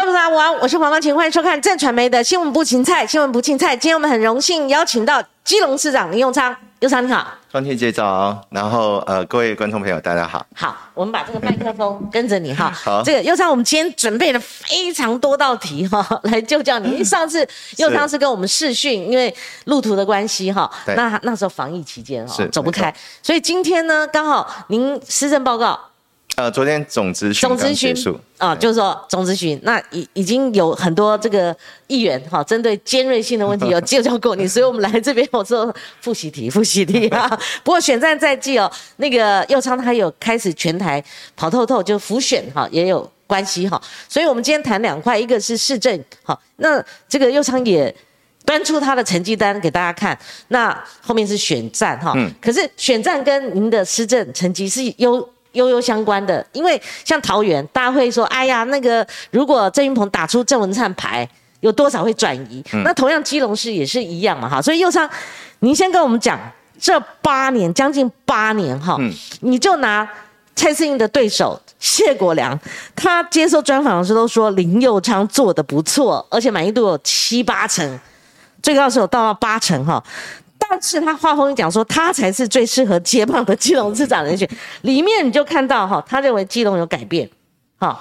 观众大家好，我是黄光琴，欢迎收看正传媒的新闻部芹菜，新闻部芹菜。今天我们很荣幸邀请到基隆市长林永昌，永昌你好。光天姐早，然后呃，各位观众朋友大家好。好，我们把这个麦克风跟着你哈。好，这个佑昌，我们今天准备了非常多道题哈，来就叫你。因为上次佑昌是跟我们视讯，因为路途的关系哈，那那时候防疫期间哈，走不开，所以今天呢，刚好您施政报告。呃，昨天总咨询刚结束啊，就是说总咨询，那已已经有很多这个议员哈，针对尖锐性的问题有介绍过你，所以我们来这边我说复习题，复习题啊。不过选战在即哦，那个右昌他有开始全台跑透透，就浮选哈也有关系哈，所以我们今天谈两块，一个是市政好，那这个右昌也端出他的成绩单给大家看，那后面是选战哈，嗯，可是选战跟您的施政成绩是优。悠悠相关的，因为像桃园，大家会说，哎呀，那个如果郑云鹏打出郑文灿牌，有多少会转移？那同样基隆市也是一样嘛，哈。所以右昌，您先跟我们讲，这八年将近八年哈，你就拿蔡思应的对手谢国良，他接受专访的时候都说林佑昌做的不错，而且满意度有七八成，最高时候到了八成哈。但是他话锋一讲说，他才是最适合接棒的基隆市长人选。里面你就看到哈，他认为基隆有改变，哈，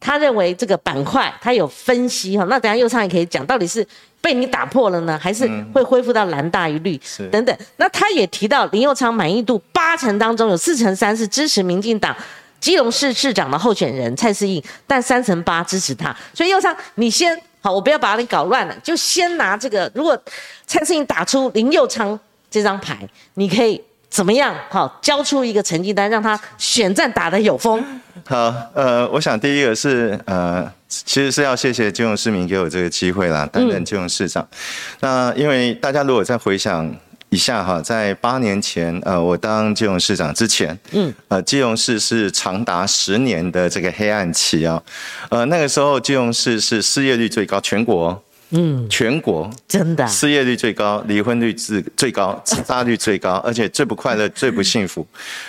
他认为这个板块他有分析哈。那等下右昌也可以讲，到底是被你打破了呢，还是会恢复到蓝大于绿等等。那他也提到林佑昌满意度八成当中有四成三是支持民进党基隆市市长的候选人蔡世应，但三成八支持他。所以右昌，你先。好，我不要把你搞乱了，就先拿这个。如果蔡世英打出林佑昌这张牌，你可以怎么样？好，交出一个成绩单，让他选战打得有风。好，呃，我想第一个是呃，其实是要谢谢金融市民给我这个机会啦，担任金融市长。那因为大家如果再回想。以下哈，在八年前，呃，我当金融市长之前，嗯，呃，金融市是长达十年的这个黑暗期啊，呃，那个时候金融市是失业率最高，全国，嗯，全国。真的失业率最高，离婚率最最高，自杀率最高，而且最不快乐、最不幸福。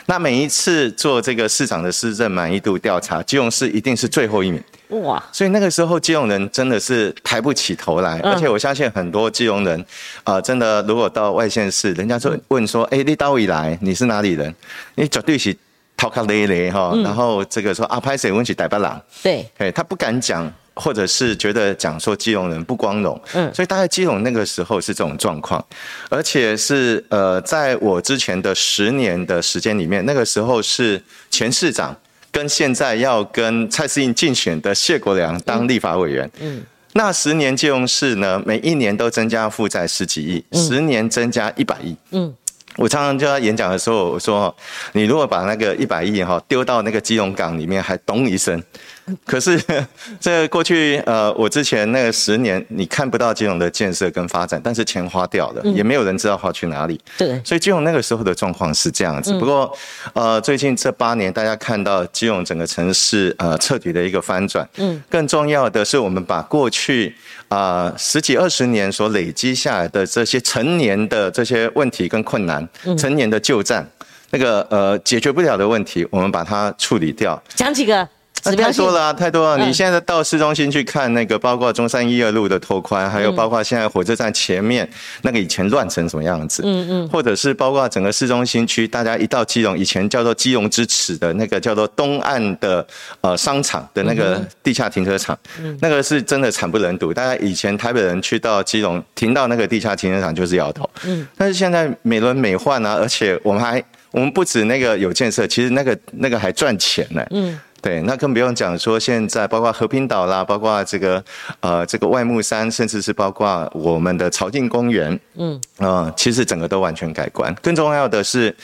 那每一次做这个市长的市政满意度调查，金融市一定是最后一名。哇！所以那个时候基隆人真的是抬不起头来，而且我相信很多基隆人，啊，真的如果到外县市，人家就问说：“哎，你到底来？你是哪里人？”你绝对是头壳咧咧哈，然后这个说啊，拍谁问起台北人？对，哎，他不敢讲，或者是觉得讲说基隆人不光荣。嗯，所以大概基隆那个时候是这种状况，而且是呃，在我之前的十年的时间里面，那个时候是前市长。跟现在要跟蔡思应竞选的谢国良当立法委员，嗯，那十年借用市呢，每一年都增加负债十几亿，十年增加一百亿，嗯。我常常就在演讲的时候我说，你如果把那个一百亿哈丢到那个基隆港里面，还咚一声。可是 这过去呃，我之前那个十年，你看不到基隆的建设跟发展，但是钱花掉了，也没有人知道花去哪里。对，所以基隆那个时候的状况是这样子。不过呃，最近这八年，大家看到基隆整个城市呃彻底的一个翻转。嗯，更重要的是，我们把过去啊十几二十年所累积下来的这些成年的这些问题跟困难。成年的旧战，那个呃解决不了的问题，我们把它处理掉。讲几个。太多了，太多了！你现在到市中心去看那个，包括中山一二路的拓宽，还有包括现在火车站前面那个以前乱成什么样子，嗯嗯，或者是包括整个市中心区，大家一到基隆，以前叫做基隆之耻的那个叫做东岸的呃商场的那个地下停车场，那个是真的惨不忍睹。大家以前台北人去到基隆停到那个地下停车场就是摇头，嗯，但是现在美轮美奂啊，而且我们还我们不止那个有建设，其实那个那个还赚钱呢，嗯。对，那更不用讲说现在包括和平岛啦，包括这个呃这个外木山，甚至是包括我们的朝境公园，嗯，啊，其实整个都完全改观。更重要的是，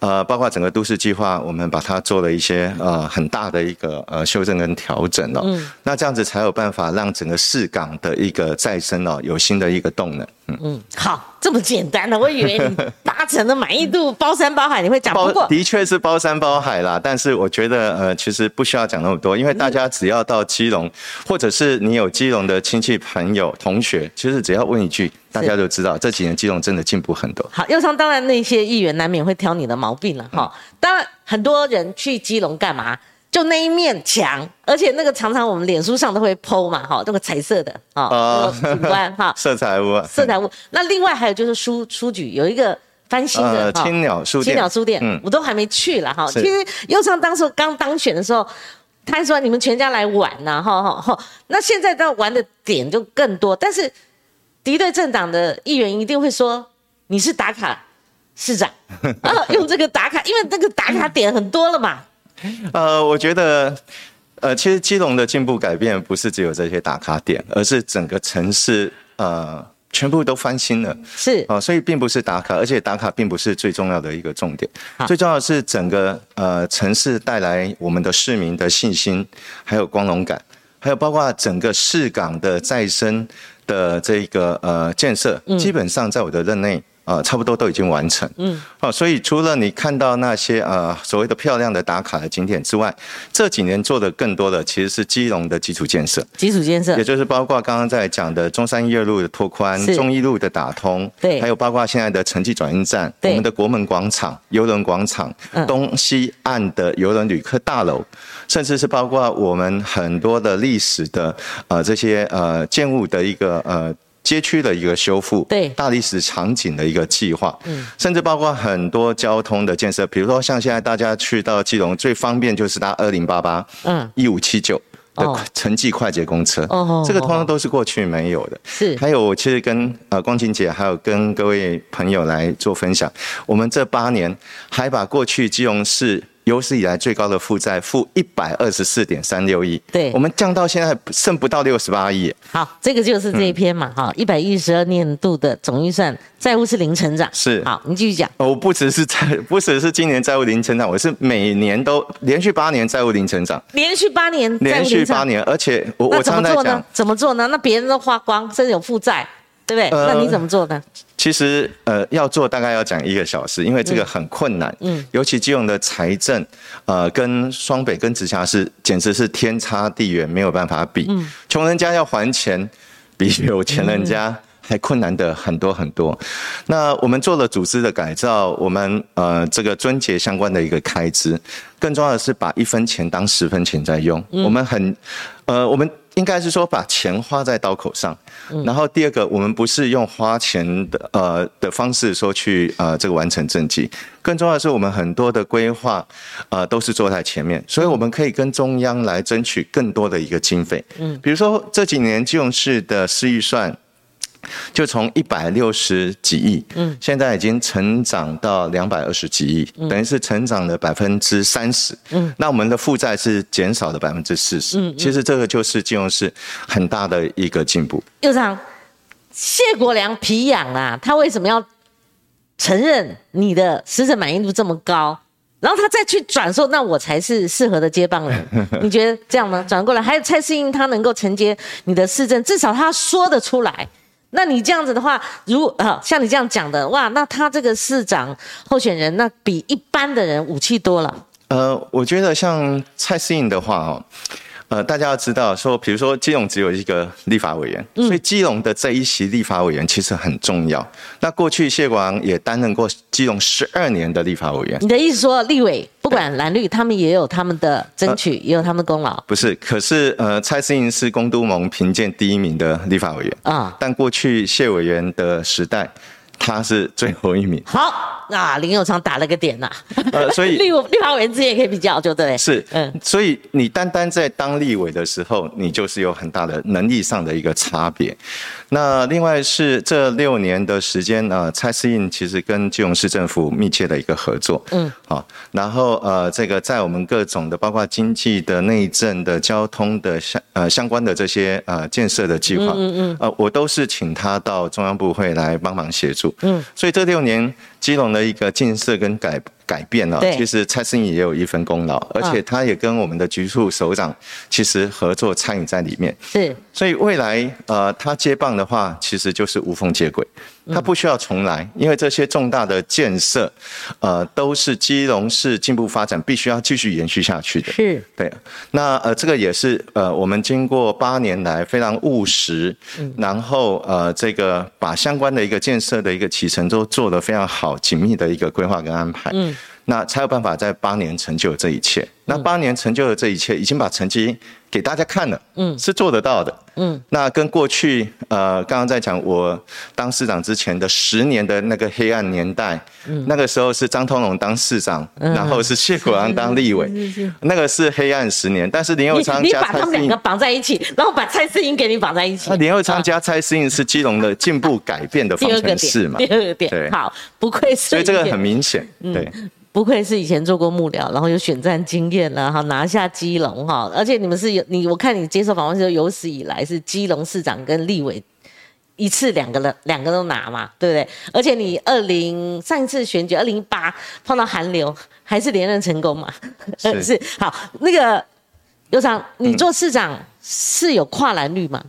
呃，包括整个都市计划，我们把它做了一些呃很大的一个呃修正跟调整了。嗯，那这样子才有办法让整个市港的一个再生哦有新的一个动能。嗯，好，这么简单的，我以为你 达成的满意度包山包海，你会讲不过，的确是包山包海啦。但是我觉得，呃，其实不需要讲那么多，因为大家只要到基隆，或者是你有基隆的亲戚朋友、同学，其实只要问一句，大家都知道这几年基隆真的进步很多。好，右上当然那些议员难免会挑你的毛病了哈。当然，很多人去基隆干嘛？就那一面墙，而且那个常常我们脸书上都会 PO 嘛，哈，那个彩色的啊，哦景观哈，色彩屋啊，色彩屋。那另外还有就是书书局有一个翻新的哈呃青鸟书店青鸟书店，嗯我都还没去了哈。其实右昌当时刚当选的时候，他还说你们全家来玩呐，哈哈哈。那现在到玩的点就更多，但是敌对政党的议员一定会说你是打卡市长 啊，用这个打卡，因为那个打卡点很多了嘛。呃，我觉得，呃，其实基隆的进步改变不是只有这些打卡点，而是整个城市呃全部都翻新了。是哦，所以并不是打卡，而且打卡并不是最重要的一个重点，最重要的是整个呃城市带来我们的市民的信心，还有光荣感，还有包括整个市港的再生的这个呃建设，基本上在我的任内。呃，差不多都已经完成。嗯，哦，所以除了你看到那些呃所谓的漂亮的打卡的景点之外，这几年做的更多的其实是基隆的基础建设。基础建设也就是包括刚刚在讲的中山一二路的拓宽是、中一路的打通，对还有包括现在的城际转运站、对我们的国门广场、邮轮广场嗯、东西岸的邮轮旅客大楼，甚至是包括我们很多的历史的呃这些呃建物的一个呃。街区的一个修复，对。大历史场景的一个计划，嗯，甚至包括很多交通的建设，比如说像现在大家去到基隆最方便就是搭二零八八，嗯，一五七九的哦。城际快捷公车，哦这个通通都是过去没有的。是。还有，我其实跟呃光晴姐还有跟各位朋友来做分享，我们这八年还把过去基隆市有史以来最高的负债负一百二十四点三六亿，对我们降到现在剩不到六十八亿。好，这个就是这一篇嘛，哈、一百一十二年度的总预算债务是零成长。是好，你继续讲。哦我不只是债，不只是今年债务零成长，我是每年都连续八年债务零成长，连续八年债连续八年，而且我我常常在讲怎么做呢，？怎么做呢？那别人都花光，甚至有负债，对不对？呃那你怎么做呢？其实呃要做大概要讲一个小时，因为这个很困难。嗯，尤其基隆的财政，呃，跟双北跟直辖市简直是天差地远，没有办法比。嗯，穷人家要还钱，比有钱人家。还困难的很多很多，那我们做了组织的改造，我们呃这个遵节相关的一个开支，更重要的是把一分钱当十分钱在用。我们很呃我们应该是说把钱花在刀口上，然后第二个，我们不是用花钱的呃的方式说去呃这个完成政绩，更重要的是我们很多的规划呃都是做在前面，所以我们可以跟中央来争取更多的一个经费。嗯，比如说这几年基隆市的市预算。就从一百六十几亿，嗯，现在已经成长到两百二十几亿，等于是成长了百分之三十，嗯，那我们的负债是减少了百分之四十，嗯，其实这个就是金融市很大的一个进步。右长，谢国良皮痒啊，他为什么要承认你的施政满意度这么高？然后他再去转说，那我才是适合的接棒人。你觉得这样吗？转过来，还有蔡适应，他能够承接你的市政，至少他说得出来。那你这样子的话，如啊像你这样讲的，哇，那他这个市长候选人，那比一般的人武器多了。呃，我觉得像蔡思颖的话哦，呃，大家要知道说，比如说基隆只有一个立法委员，所以基隆的这一席立法委员其实很重要。那过去谢广也担任过基隆十二年的立法委员。你的意思说，立委不管蓝绿，他们也有他们的争取，也有他们的功劳不是，可是呃，蔡适应是公都盟评鉴第一名的立法委员啊。但过去谢委员的时代，他是最后一名。好，那林永昌打了个点呐、呃，所以立委立法委员之间也可以比较，就对。是，嗯嗯，所以你单单在当立委的时候，你就是有很大的能力上的一个差别。那另外是这六年的时间呢，蔡思印其实跟基隆市政府密切的一个合作，嗯，好，然后呃，这个在我们各种的包括经济的、内政的、交通的相呃相关的这些呃建设的计划，嗯嗯，呃，我都是请他到中央部会来帮忙协助，嗯，所以这六年基隆的一个建设跟改改变呢、对。其实蔡适应也有一份功劳，而且他也跟我们的局处首长其实合作参与在里面。是。所以未来呃他接棒的话，其实就是无缝接轨，他不需要重来，因为这些重大的建设，呃都是基隆市进步发展必须要继续延续下去的。是，对，那呃，这个也是呃，我们经过八年来非常务实，然后呃，这个把相关的一个建设的一个起程都做得非常好、紧密的一个规划跟安排。嗯，那才有办法在八年成就这一切。那八年成就的这一切，已经把成绩给大家看了，嗯，是做得到的，嗯。那跟过去呃，刚刚在讲我当市长之前的十年的那个黑暗年代，嗯，那个时候是张通龙当市长，然后是谢国良当立委，那个是黑暗十年。但是林佑昌加蔡他们两个绑在一起，然后把蔡思英给你绑在一起。那林佑昌加蔡思英是基隆的进步改变的方 程式嘛？第二个点，对，好，不愧是，所以这个很明显，对。不愧是以前做过幕僚，然后有选战经验了哈，拿下基隆哈，而且你们是有你，我看你接受访问时候，有史以来是基隆市长跟立委一次两个人两个都拿嘛，对不对？而且你二零上一次选举二零一八碰到韩流，还是连任成功嘛？是 好，那个尤长，你做市长是有跨栏率吗？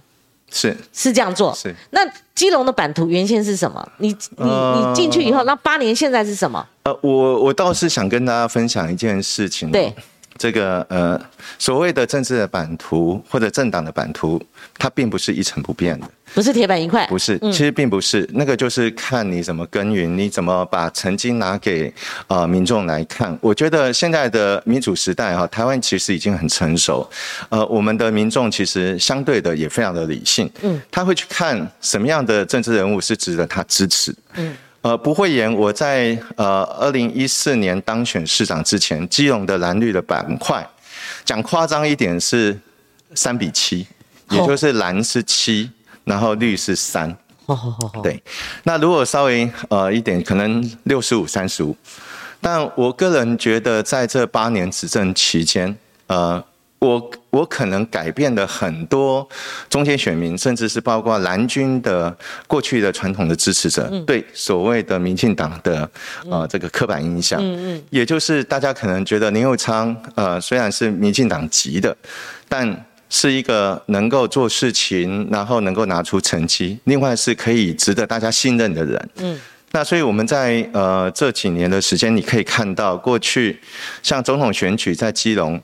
是是这样做，是那基隆的版图原先是什么？你你你进去以后，那八年现在是什么？呃，我我倒是想跟大家分享一件事情。对，这个呃所谓的政治的版图或者政党的版图，它并不是一成不变的。不是铁板一块，不是，其实并不是，那个就是看你怎么耕耘，你怎么把曾经拿给啊民众来看。我觉得现在的民主时代哈，台湾其实已经很成熟，呃，我们的民众其实相对的也非常的理性，嗯，他会去看什么样的政治人物是值得他支持，嗯，呃，不会言，我在呃二零一四年当选市长之前，基隆的蓝绿的板块，讲夸张一点是三比七，也就是蓝是七。然后绿是三，对，那如果稍微呃一点，可能六十五三十五，但我个人觉得在这八年执政期间，呃，我我可能改变了很多中间选民，甚至是包括蓝军的过去的传统的支持者对所谓的民进党的呃这个刻板印象，嗯嗯，也就是大家可能觉得林佑昌呃虽然是民进党籍的，但是一个能够做事情，然后能够拿出成绩，另外是可以值得大家信任的人。嗯，那所以我们在呃这几年的时间，你可以看到过去像总统选举在基隆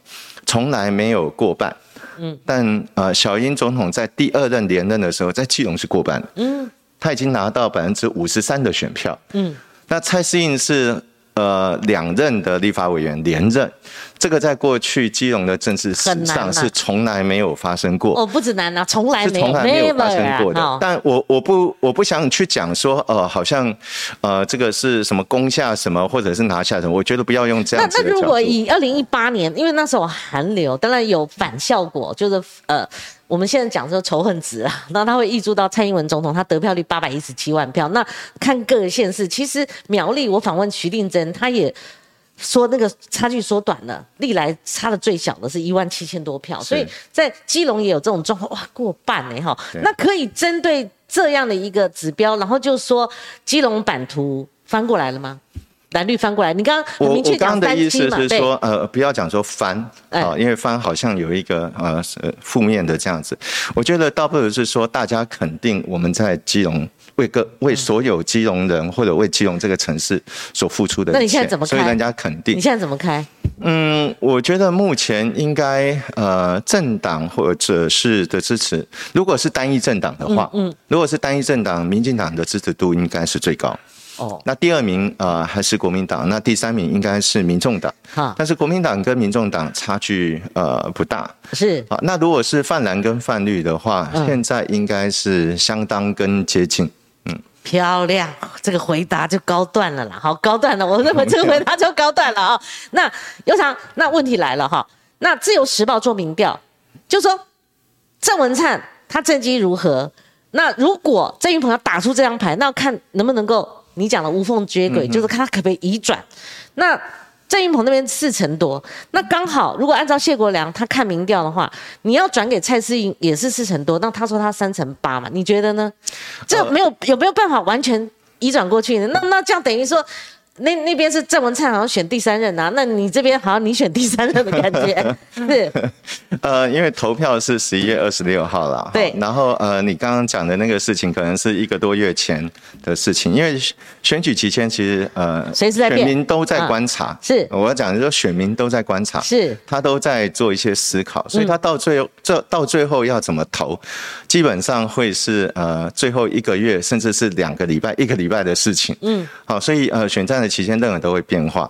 从来没有过半。嗯，但呃小英总统在第二任连任的时候，在基隆是过半。嗯，他已经拿到百分之五十三的选票。嗯，那蔡适应是呃两任的立法委员连任。这个在过去基隆的政治史上是从来没有发生过。哦，不止难啊，从来没从来没有发生过的。但我我不我不想去讲说，呃，好像呃这个是什么攻下什么，或者是拿下什么。我觉得不要用这样子的那那如果以二零一八年，因为那时候韩流，当然有反效果，就是呃我们现在讲说仇恨值啊，那他会溢注到蔡英文总统，他得票率八百一十七万票。那看各个县市，其实苗栗我访问徐定珍，他也。说那个差距缩短了，历来差的最小的是一万七千多票，所以在基隆也有这种状况，哇，过半呢哈。那可以针对这样的一个指标，然后就说基隆版图翻过来了吗？蓝绿翻过来？你刚刚我我刚刚的意思是说，呃，不要讲说翻啊，因为翻好像有一个呃负面的这样子。我觉得倒不如是说，大家肯定我们在基隆。为个为所有基隆人或者为基隆这个城市所付出的，那你现在怎么？所以人家肯定。你现在怎么开？嗯，我觉得目前应该呃政党或者是的支持，如果是单一政党的话，嗯，如果是单一政党，民进党的支持度应该是最高。哦，那第二名呃还是国民党，那第三名应该是民众党。哈，但是国民党跟民众党差距呃不大。是。好，那如果是泛蓝跟泛绿的话，现在应该是相当跟接近。漂亮，这个回答就高段了啦。好，高段了，我认为这个回答就高段了啊。那尤长，那问题来了哈。那自由时报做民调，就说郑文灿他政绩如何？那如果郑云鹏要打出这张牌，那要看能不能够你讲的无缝接轨，就是看他可不可以移转。那郑云鹏那边四成多，那刚好，如果按照谢国良他看民调的话，你要转给蔡思颖也是四成多，那他说他三成八嘛，你觉得呢？这没有有没有办法完全移转过去呢？那那这样等于说。那那边是郑文灿好像选第三任啊，那你这边好像你选第三任的感觉 是？呃，因为投票是十一月二十六号了，对。然后呃，你刚刚讲的那个事情可能是一个多月前的事情，因为选举期间其实呃，随时在选民都在观察，是。我要讲的说选民都在观察，是。他都在做一些思考，所以他到最后这到最后要怎么投，基本上会是呃最后一个月甚至是两个礼拜一个礼拜的事情。嗯。好，所以呃选战的。的期间，任何都会变化。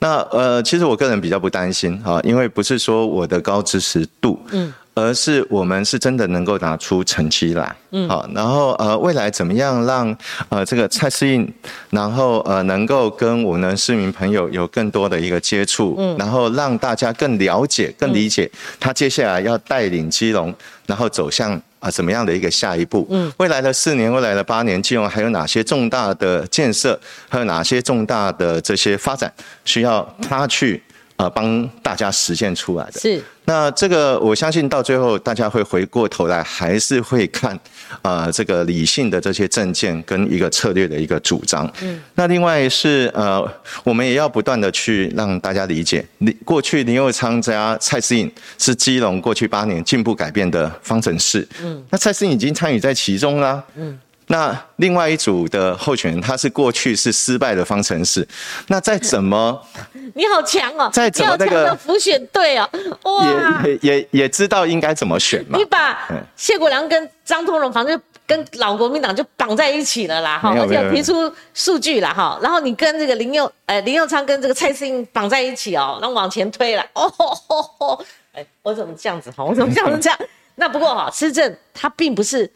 那呃，其实我个人比较不担心哈，因为不是说我的高支持度，嗯。而是我们是真的能够拿出成绩来，嗯，好，然后呃，未来怎么样让呃这个蔡适应，然后呃能够跟我们的市民朋友有更多的一个接触，嗯，然后让大家更了解、更理解他接下来要带领基隆，然后走向啊怎么样的一个下一步，嗯，未来的四年、未来的八年，金融还有哪些重大的建设，还有哪些重大的这些发展需要他去。啊，帮大家实现出来的。是。那这个，我相信到最后，大家会回过头来，还是会看啊，这个理性的这些证件跟一个策略的一个主张。嗯。那另外是呃，我们也要不断的去让大家理解，你过去林佑昌加蔡思颖是基隆过去八年进步改变的方程式。嗯。那蔡思颖已经参与在其中啦。嗯。那另外一组的候选人，他是过去是失败的方程式，那再怎么，你好强哦，再怎么那个辅选队哦，哇，也也也知道应该怎么选嘛。你把谢国良跟张通荣，反正跟老国民党就绑在一起了啦，哈，而且提出数据了哈，然后你跟这个林佑，呃，林佑昌跟这个蔡思英绑在一起哦，然后往前推了，哦，哎，我怎么这样子哈？我怎么这样子这样？那不过哈，施政他并不是。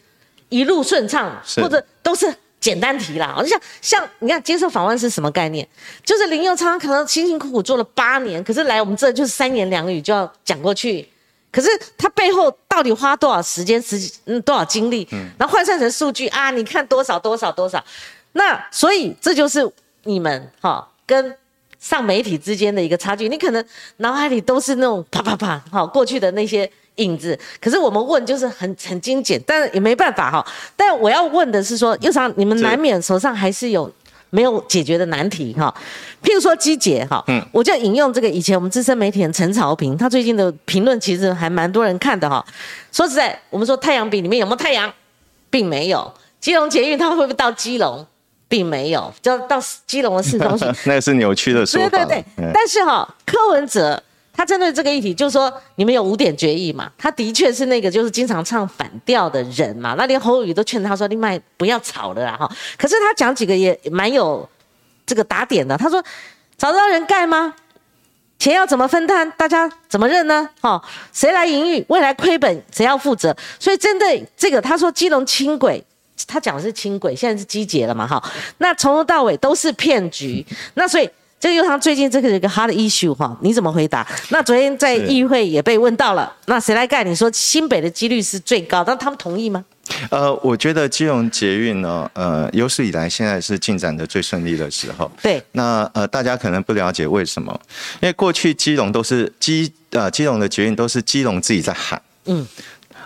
一路顺畅，或者都是简单题啦。就像像你看，接受访问是什么概念？就是林佑昌可能辛辛苦苦做了八年，可是来我们这就是三言两语就要讲过去。可是他背后到底花多少时间、时嗯多少精力，然后换算成数据啊？你看多少多少多少？那所以这就是你们哈跟上媒体之间的一个差距。你可能脑海里都是那种啪啪啪好过去的那些。影子，可是我们问就是很很精简，但也没办法哈。但我要问的是说，又常你们难免手上还是有没有解决的难题哈。譬如说机捷哈，嗯，我就引用这个以前我们资深媒体人陈朝平，他最近的评论其实还蛮多人看的哈。说实在，我们说太阳饼里面有没有太阳，并没有。基隆捷运它会不会到基隆，并没有，就到基隆的市中心，那是扭曲的说法。对对对，但是哈，柯文哲。他针对这个议题，就是说你们有五点决议嘛？他的确是那个就是经常唱反调的人嘛。那连侯宇都劝他说：“另外不要吵了啦。”哈。可是他讲几个也蛮有这个打点的。他说：“找得到人盖吗？钱要怎么分摊？大家怎么认呢？哈，谁来营运？未来亏本谁要负责？所以针对这个，他说基隆轻轨，他讲的是轻轨，现在是机捷了嘛？哈，那从头到尾都是骗局。那所以。这个又他最近这个一个 hard issue 哈，你怎么回答？那昨天在议会也被问到了，那谁来盖？你说新北的几率是最高，但他们同意吗？呃，我觉得基隆捷运呢，呃，有史以来现在是进展的最顺利的时候。对。那呃，大家可能不了解为什么？因为过去基隆都是基呃基隆的捷运都是基隆自己在喊。嗯。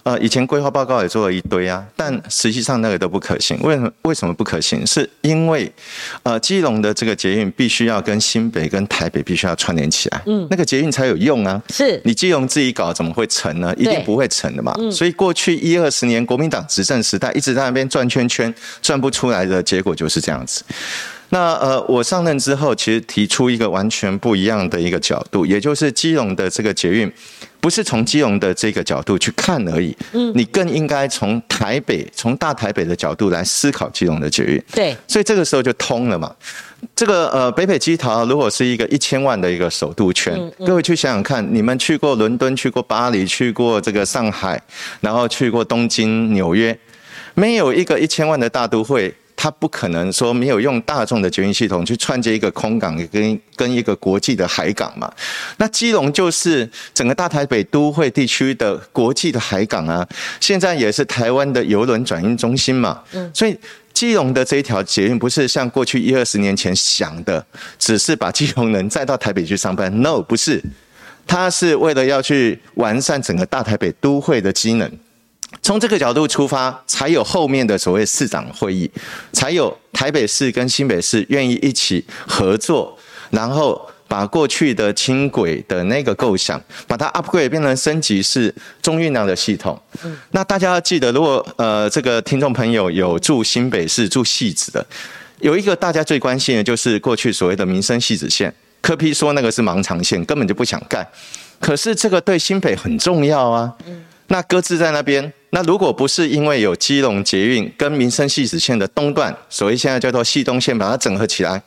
呃，以前规划报告也做了一堆啊，但实际上那个都不可行。为什么？为什么不可行？是因为，呃，基隆的这个捷运必须要跟新北、跟台北必须要串联起来，嗯，那个捷运才有用啊。是你基隆自己搞，怎么会成呢？一定不会成的嘛。所以过去一二十年国民党执政时代，一直在那边转圈圈，转不出来的结果就是这样子。那呃，我上任之后，其实提出一个完全不一样的一个角度，也就是基隆的这个捷运。不是从基隆的这个角度去看而已，嗯，你更应该从台北、从大台北的角度来思考基隆的捷运。对，所以这个时候就通了嘛。这个呃，北北基桃如果是一个一千万的一个首都圈，各位去想想看，你们去过伦敦、去过巴黎、去过这个上海，然后去过东京、纽约，没有一个一千万的大都会。他不可能说没有用大众的捷运系统去串接一个空港跟跟一个国际的海港嘛？那基隆就是整个大台北都会地区的国际的海港啊，现在也是台湾的邮轮转运中心嘛。嗯，所以基隆的这一条捷运不是像过去一二十年前想的，只是把基隆人再到台北去上班。No，不是，它是为了要去完善整个大台北都会的机能。从这个角度出发，才有后面的所谓市长会议，才有台北市跟新北市愿意一起合作，然后把过去的轻轨的那个构想，把它 upgrade 变成升级式中运量的系统。那大家要记得，如果呃这个听众朋友有住新北市住戏子的，有一个大家最关心的就是过去所谓的民生戏子线，柯批说那个是盲肠线，根本就不想干，可是这个对新北很重要啊。那搁置在那边。那如果不是因为有基隆捷运跟民生系子线的东段，所谓现在叫做系东线，把它整合起来，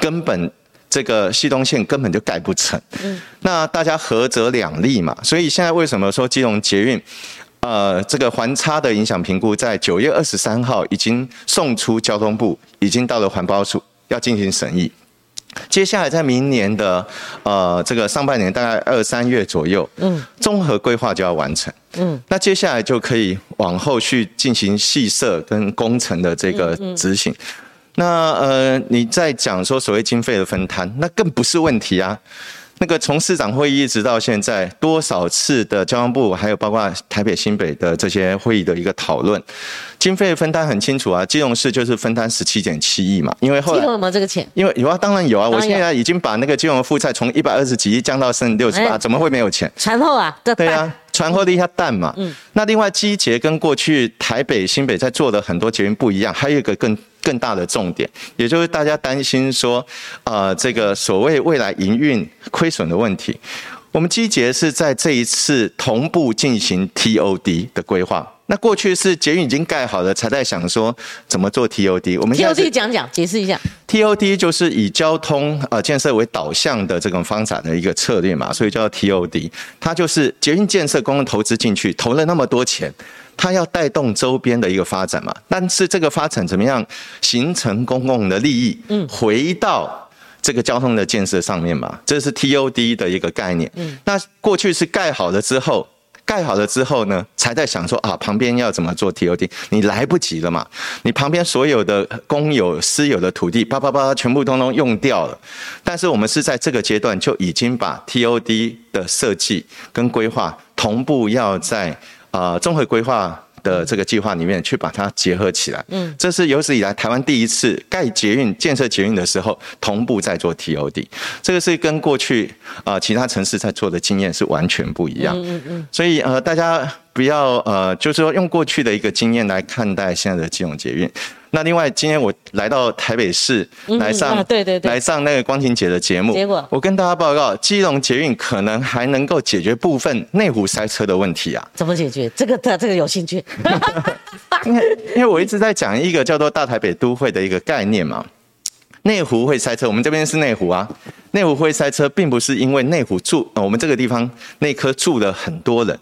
根本这个系东线根本就盖不成。嗯，那大家合则两利嘛。所以现在为什么说基隆捷运，呃，这个环差的影响评估在九月二十三号已经送出交通部，已经到了环保署要进行审议。接下来在明年的呃这个上半年，大概二三月左右，嗯，综合规划就要完成，嗯，那接下来就可以往后去进行细设跟工程的这个执行。那呃，你在讲说所谓经费的分摊，那更不是问题啊。那个从市长会议一直到现在，多少次的交通部，还有包括台北新北的这些会议的一个讨论，经费分担很清楚啊。基隆市就是分担十七点七亿嘛，因为后来基隆有没有这个钱？因为有啊，当然有啊。我现在已经把那个基隆的负债从一百二十几亿降到剩六十八，怎么会没有钱？传后啊，对啊，传播的一下蛋嘛。嗯。那另外基捷跟过去台北新北在做的很多捷运不一样，还有一个更。更大的重点，也就是大家担心说，呃，这个所谓未来营运亏损的问题，我们基捷是在这一次同步进行 TOD 的规划。那过去是捷运已经盖好了，才在想说怎么做 TOD。我们 TOD 讲讲，解释一下。TOD 就是以交通呃建设为导向的这种发展的一个策略嘛，所以叫 TOD。它就是捷运建设公共投资进去，投了那么多钱。它要带动周边的一个发展嘛，但是这个发展怎么样形成公共的利益？嗯，回到这个交通的建设上面嘛，这是 TOD 的一个概念。嗯，那过去是盖好了之后，盖好了之后呢，才在想说啊，旁边要怎么做 TOD？你来不及了嘛，你旁边所有的公有、私有的土地，叭叭叭，全部通通用掉了。但是我们是在这个阶段就已经把 TOD 的设计跟规划同步要在。啊，综合规划的这个计划里面去把它结合起来，嗯，这是有史以来台湾第一次盖捷运、建设捷运的时候同步在做 TOD，这个是跟过去啊其他城市在做的经验是完全不一样，嗯嗯，所以呃大家不要呃就是说用过去的一个经验来看待现在的金融捷运。那另外，今天我来到台北市来上，对对对，来上那个光庭姐的节目。结果，我跟大家报告，基隆捷运可能还能够解决部分内湖塞车的问题啊。怎么解决？这个他这个有兴趣。因为因为我一直在讲一个叫做大台北都会的一个概念嘛。内湖会塞车，我们这边是内湖啊。内湖会塞车，并不是因为内湖住，我们这个地方那颗住了很多人。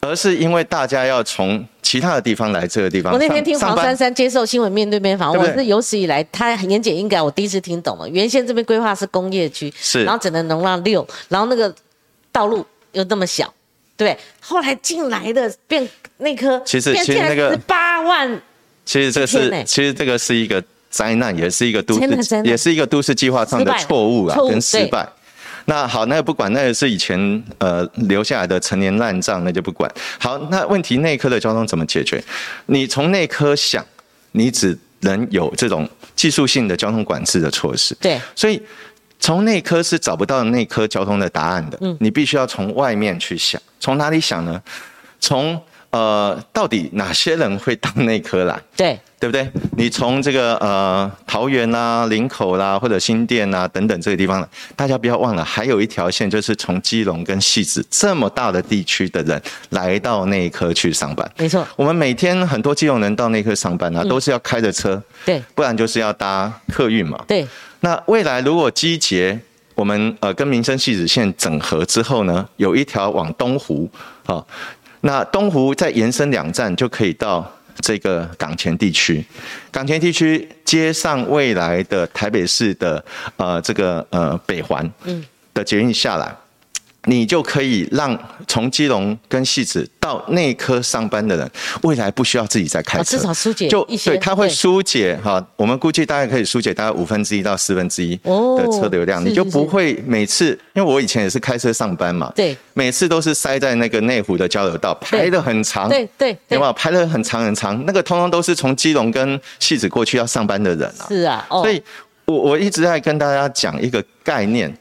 而是因为大家要从其他的地方来这个地方。我那天听黄珊珊接受新闻面对面访问，我是有史以来他很言简意赅，我第一次听懂了。原先这边规划是工业区，是，然后只能容纳六，然后那个道路又那么小，对。后来进来的变那颗，其实其实那个八万，其实这个是其实这个是一个灾难，也是一个都市，也是一个都市计划上的错误啊，跟失败。那好，那不管，那个是以前呃留下来的陈年烂账，那就不管。好，那问题内科的交通怎么解决？你从内科想，你只能有这种技术性的交通管制的措施。对，所以从内科是找不到内科交通的答案的。嗯，你必须要从外面去想，从哪里想呢？从呃，到底哪些人会到内科来？对。对不对？你从这个呃桃园啦、林口啦，或者新店啊等等这个地方，大家不要忘了，还有一条线就是从基隆跟汐止这么大的地区的人来到内科去上班。没错，我们每天很多基隆人到内科上班啊，都是要开着车，对，不然就是要搭客运嘛。对。那未来如果机捷我们呃跟民生汐止线整合之后呢，有一条往东湖啊，那东湖再延伸两站就可以到。这个港前地区，港前地区接上未来的台北市的呃这个呃北环的捷运下来。你就可以让从基隆跟戏子到内科上班的人，未来不需要自己再开车，至少疏解就对，它会疏解哈。我们估计大概可以疏解大概五分之一到四分之一的车流量，你就不会每次，因为我以前也是开车上班嘛，对，每次都是塞在那个内湖的交流道，排的很长，对对，有没有排的很长很长？那个通通都是从基隆跟戏子过去要上班的人啊，是啊，所以我我一直在跟大家讲一个概念。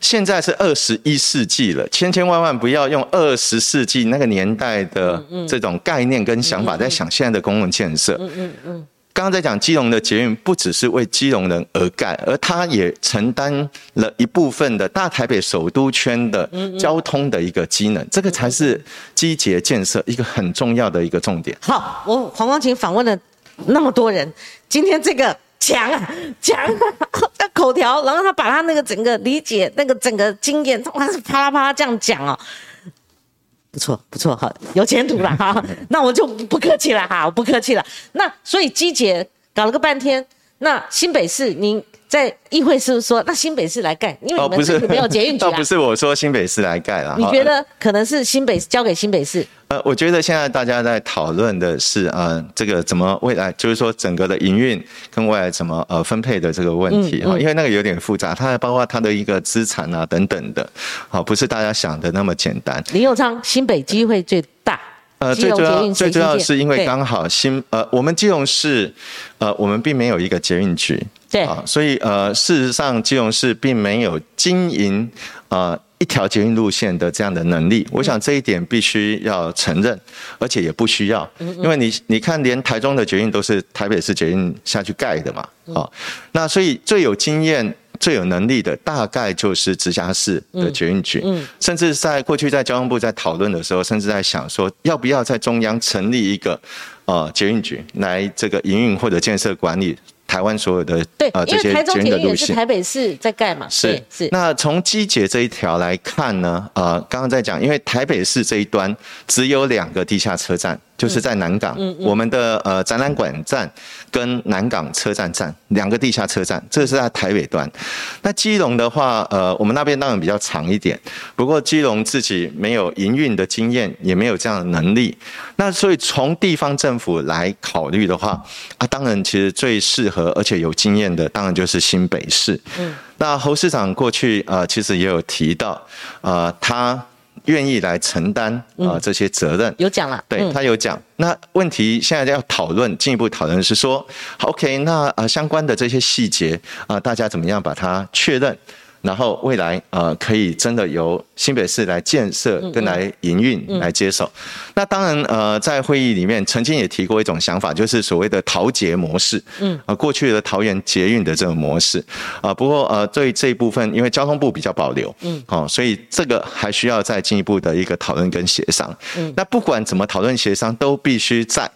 现在是二十一世纪了，千千万万不要用二十世纪那个年代的这种概念跟想法在想现在的公共建设。嗯嗯嗯。刚刚在讲基隆的捷运，不只是为基隆人而盖，而它也承担了一部分的大台北首都圈的交通的一个机能，这个才是基捷建设一个很重要的一个重点。好，我黄光琴访问了那么多人，今天这个强啊强啊口条，然后他把他那个整个理解、那个整个经验，他是啪啦啪啦这样讲哦。不错，不错，好，有前途了哈。那我就不客气了哈，我不客气了。那所以基姐搞了个半天，那新北市您在议会是不是说，那新北市来盖？因为你们是没有捷运局啊。倒 不是我说新北市来盖了。你觉得可能是新北交给新北市？呃，我觉得现在大家在讨论的是呃，这个怎么未来，就是说整个的营运跟未来怎么呃分配的这个问题哈，因为那个有点复杂，它还包括它的一个资产啊等等的，好，不是大家想的那么简单。林佑昌，新北机会最大。呃，最主要最主要是因为刚好新呃，我们基隆市呃，我们并没有一个捷运局，对啊，所以呃，事实上基隆市并没有经营啊。一条捷运路线的这样的能力，我想这一点必须要承认，而且也不需要，因为你你看，连台中的捷运都是台北市捷运下去盖的嘛，啊，那所以最有经验、最有能力的，大概就是直辖市的捷运局，甚至在过去在交通部在讨论的时候，甚至在想说，要不要在中央成立一个呃捷运局来这个营运或者建设管理。台湾所有的对，呃这些捷运的路线，台北市在盖嘛？是是。那从基捷这一条来看呢，呃，刚刚在讲，因为台北市这一端只有两个地下车站。就是在南港，我们的呃展览馆站跟南港车站站两个地下车站，这是在台北端。那基隆的话，呃，我们那边当然比较长一点，不过基隆自己没有营运的经验，也没有这样的能力。那所以从地方政府来考虑的话，啊，当然其实最适合而且有经验的，当然就是新北市。嗯，那侯市长过去呃其实也有提到，呃，他。愿意来承担啊这些责任，有讲了，对他有讲。那问题现在要讨论，进一步讨论是说，OK，那呃相关的这些细节啊，大家怎么样把它确认？然后未来呃可以真的由新北市来建设跟来营运来接手。那当然呃在会议里面曾经也提过一种想法，就是所谓的桃捷模式。嗯。啊，过去的桃园捷运的这种模式。啊，不过呃对这一部分，因为交通部比较保留。嗯。好，所以这个还需要再进一步的一个讨论跟协商。嗯。那不管怎么讨论协商，都必须在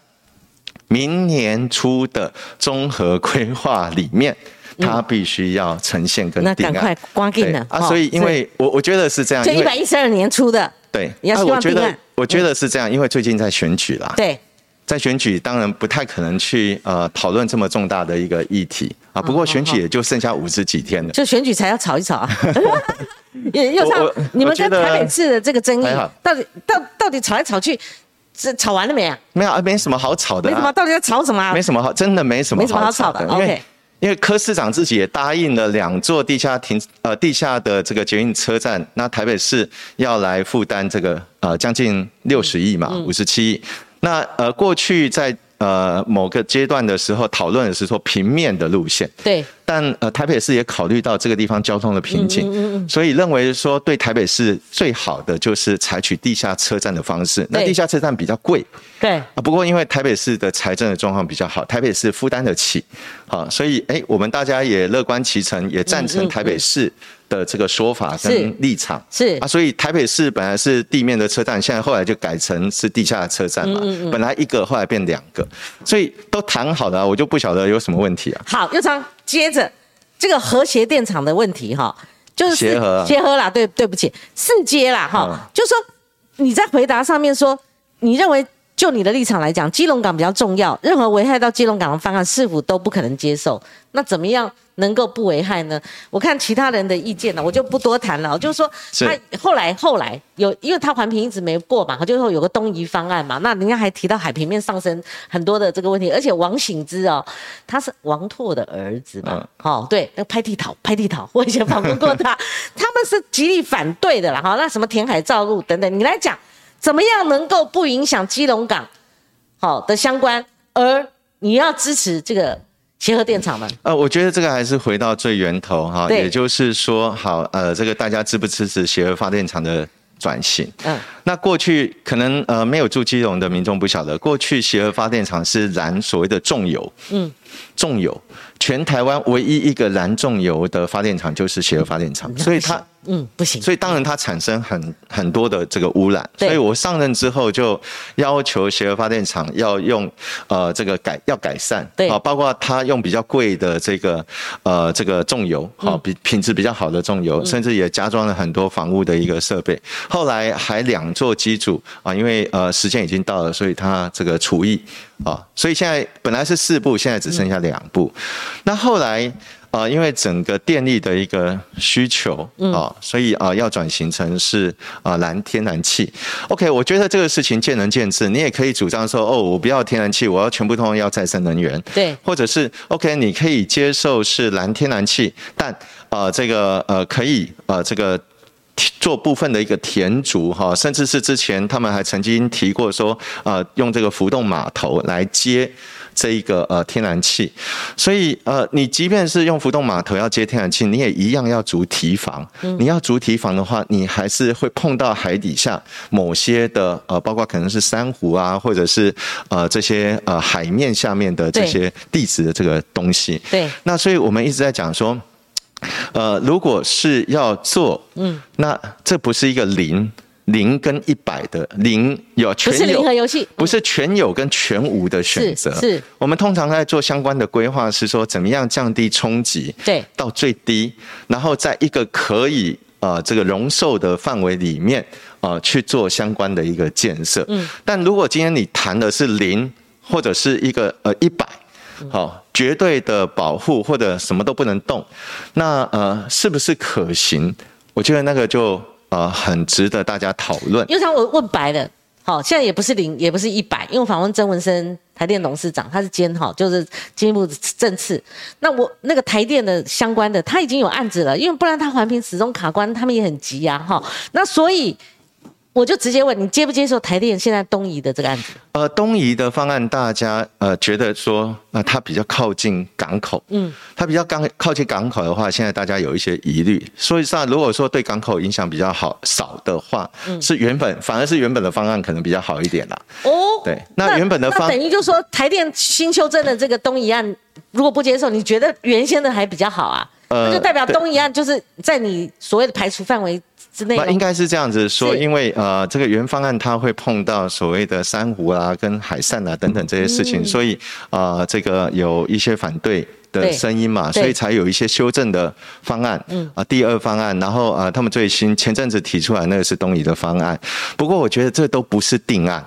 明年初的综合规划里面。它必须要呈现跟那赶快关进了啊！所以，因为我我觉得是这样，就一百一十二年出的，对，要我觉得我觉得是这样，因为最近在选举啦，对，在选举当然不太可能去呃讨论这么重大的一个议题啊。不过选举也就剩下五十几天了，就选举才要吵一吵啊。也又上你们跟台北市的这个争议，到底到到底吵来吵去，这吵完了没啊？没有啊，没什么好吵的，没什么，到底在吵什么？没什么好，真的没什么好吵的。因为柯市长自己也答应了两座地下停呃地下的这个捷运车站，那台北市要来负担这个呃将近六十亿嘛，五十七亿。那呃过去在呃某个阶段的时候讨论的是说平面的路线，对。但呃台北市也考虑到这个地方交通的瓶颈，所以认为说对台北市最好的就是采取地下车站的方式。那地下车站比较贵。对。啊，不过因为台北市的财政的状况比较好，台北市负担得起，好，所以哎，我们大家也乐观其成，也赞成台北市的这个说法跟立场。是。啊，所以台北市本来是地面的车站，现在后来就改成是地下的车站嘛，本来一个后来变两个，所以都谈好了，我就不晓得有什么问题啊。好，又昌，接着这个和谐电厂的问题哈，就是协和协和啦，对对不起，四阶啦哈，就说你在回答上面说，你认为。就你的立场来讲，基隆港比较重要，任何危害到基隆港的方案，是否都不可能接受？那怎么样能够不危害呢？我看其他人的意见呢，我就不多谈了。就是说，他后来后来有，因为他环评一直没过嘛，他就说有个东移方案嘛。那人家还提到海平面上升很多的这个问题，而且王醒之哦，他是王拓的儿子嘛，哦，对，那拍地讨拍地讨，我以前访问过他，他们是极力反对的啦。哈，那什么填海造陆等等，你来讲。怎么样能够不影响基隆港好的相关？而你要支持这个协和电厂吗？呃，我觉得这个还是回到最源头哈，也就是说，好，呃，这个大家支不支持协和发电厂的转型。嗯，那过去可能呃没有住基隆的民众不晓得，过去协和发电厂是燃所谓的重油。嗯，重油。全台湾唯一一个燃重油的发电厂就是协和发电厂，所以它嗯不行，所以当然它产生很很多的这个污染，所以我上任之后就要求协和发电厂要用呃这个改要改善，对，啊，包括它用比较贵的这个呃这个重油，好比品质比较好的重油，甚至也加装了很多房屋的一个设备，后来还两座机组啊，因为呃时间已经到了，所以它这个除役。啊，所以现在本来是四部，现在只剩下两部。那后来啊，因为整个电力的一个需求啊，所以啊要转型成是啊蓝天然气。OK，我觉得这个事情见仁见智。你也可以主张说，哦，我不要天然气，我要全部通通要再生能源。对，或者是 OK，你可以接受是蓝天然气，但啊这个呃可以呃这个。做部分的一个填足哈，甚至是之前他们还曾经提过说，呃，用这个浮动码头来接这一个呃天然气，所以呃，你即便是用浮动码头要接天然气，你也一样要筑堤防。你要筑堤防的话，你还是会碰到海底下某些的呃，包括可能是珊瑚啊，或者是呃这些呃海面下面的这些地质的这个东西。对。那所以我们一直在讲说。呃，如果是要做，嗯，那这不是一个零零跟一百的零有全有，不是零和游戏，不是全有跟全无的选择。是，我们通常在做相关的规划，是说怎么样降低冲击，对，到最低，然后在一个可以呃这个容受的范围里面啊去做相关的一个建设。嗯，但如果今天你谈的是零或者是一个呃一百。好，绝对的保护或者什么都不能动，那呃是不是可行？我觉得那个就呃很值得大家讨论。因为他我问白了，好，现在也不是零，也不是一百，因为访问曾文生台电董事长，他是兼哈，就是进一步政次。那我那个台电的相关的，他已经有案子了，因为不然他环评始终卡关，他们也很急呀，哈。那所以。我就直接问你接不接受台电现在东移的这个案子？呃，东移的方案，大家呃觉得说，呃，它比较靠近港口，嗯，它比较刚靠近港口的话，现在大家有一些疑虑。所以上如果说对港口影响比较好少的话，嗯，是原本反而是原本的方案可能比较好一点啦。哦，对，那原本的方等于就说台电新修正的这个东移案，如果不接受，你觉得原先的还比较好啊？呃，那就代表东移案就是在你所谓的排除范围。那应该是这样子说，因为呃，这个原方案它会碰到所谓的珊瑚啊、跟海扇啊等等这些事情，所以啊，这个有一些反对的声音嘛，所以才有一些修正的方案。嗯啊，第二方案，然后啊，他们最新前阵子提出来那个是东移的方案，不过我觉得这都不是定案，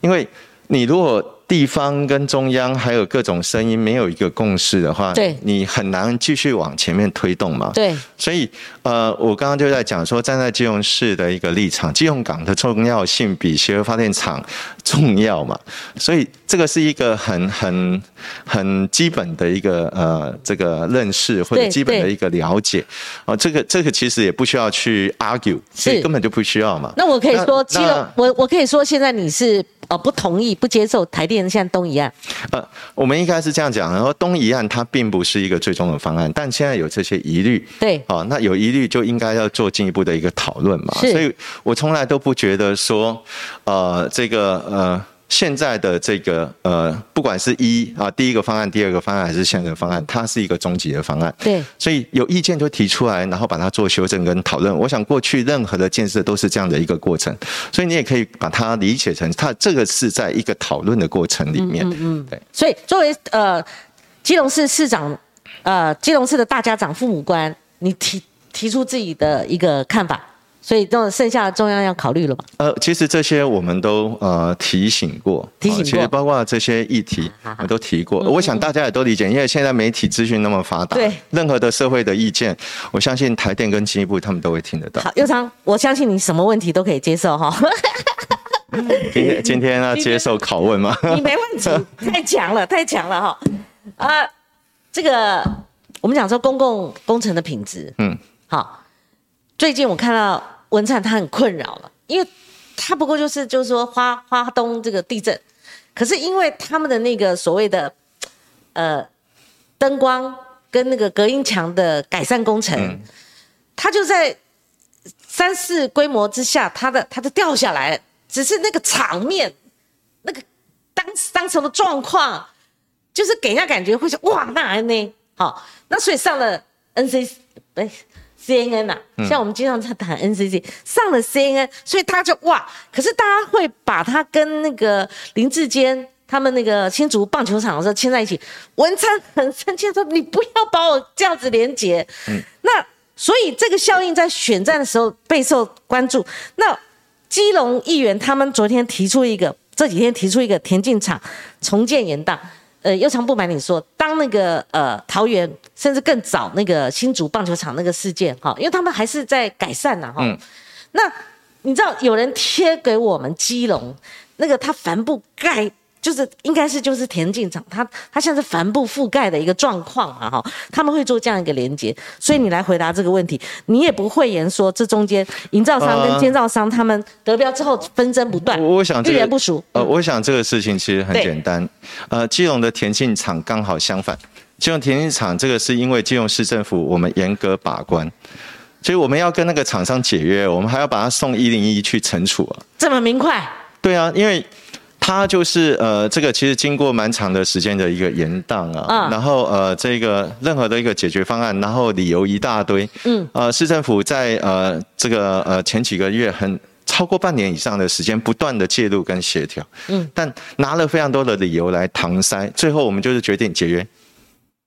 因为你如果。地方跟中央还有各种声音没有一个共识的话，对，你很难继续往前面推动嘛。对，所以呃，我刚刚就在讲说，站在基隆市的一个立场，基隆港的重要性比协和发电厂重要嘛。所以这个是一个很很很基本的一个呃这个认识或者基本的一个了解啊。这个这个其实也不需要去 argue，是根本就不需要嘛。那我可以说，我我可以说，现在你是。呃，不同意，不接受台电现在东移案。呃，我们应该是这样讲，然后东移案它并不是一个最终的方案，但现在有这些疑虑。对，哦，那有疑虑就应该要做进一步的一个讨论嘛。所以我从来都不觉得说，呃，这个呃。现在的这个呃，不管是一啊第一个方案、第二个方案还是现在的方案，它是一个终极的方案。对，所以有意见就提出来，然后把它做修正跟讨论。我想过去任何的建设都是这样的一个过程，所以你也可以把它理解成，它这个是在一个讨论的过程里面。嗯嗯。对。所以作为呃基隆市市长，呃基隆市的大家长、父母官，你提提出自己的一个看法。所以，这剩下的中央要考虑了吧？呃，其实这些我们都呃提醒过，提醒过，其实包括这些议题，我都提过。我想大家也都理解，因为现在媒体资讯那么发达，对任何的社会的意见，我相信台电跟经济部他们都会听得到。好，尤昌，我相信你什么问题都可以接受哈。今天今天要接受拷问吗？你没问题，太强了，太强了哈。啊，这个我们讲说公共工程的品质，嗯，好，最近我看到。文灿他很困扰了，因为他不过就是就是说花花东这个地震，可是因为他们的那个所谓的呃灯光跟那个隔音墙的改善工程，他就在三四规模之下，他的他就掉下来了，只是那个场面，那个当当时的状况，就是给人家感觉会说哇，那呢，好，那所以上了 NC 哎 CNN 呐、像我们经常在谈 NCC，上了 CNN，所以他就哇，可是大家会把他跟那个林志坚。他们那个新竹棒球场的时候牵在一起，文灿很生气说：“你不要把我这样子连结。那所以这个效应在选战的时候备受关注。那基隆议员他们昨天提出一个，这几天提出一个田径场重建延宕。呃，又常不瞒你说，当那个呃桃园甚至更早那个新竹棒球场那个事件哈，因为他们还是在改善呐哈。那你知道有人贴给我们基隆那个他帆布盖。就是应该是就是田径场，它它像是帆布覆盖的一个状况嘛哈，他们会做这样一个连接，所以你来回答这个问题，你也不会言说这中间营造商跟建造商他们得标之后纷争不断，我我想这个遇人不淑。呃，我想这个事情其实很对简单。呃，基隆的田径场刚好相反，基隆田径场这个是因为基隆市政府我们严格把关，所以我们要跟那个厂商解约，我们还要把他送一零一去惩处啊。这么明快，对啊，因为它就是呃，这个其实经过蛮长的时间的一个延宕啊，嗯。然后呃，这个任何的一个解决方案，然后理由一大堆，嗯，呃，市政府在呃这个呃前几个月很。超过半年以上的时间，不断的介入跟协调，嗯，但拿了非常多的理由来搪塞，最后我们就是决定解约，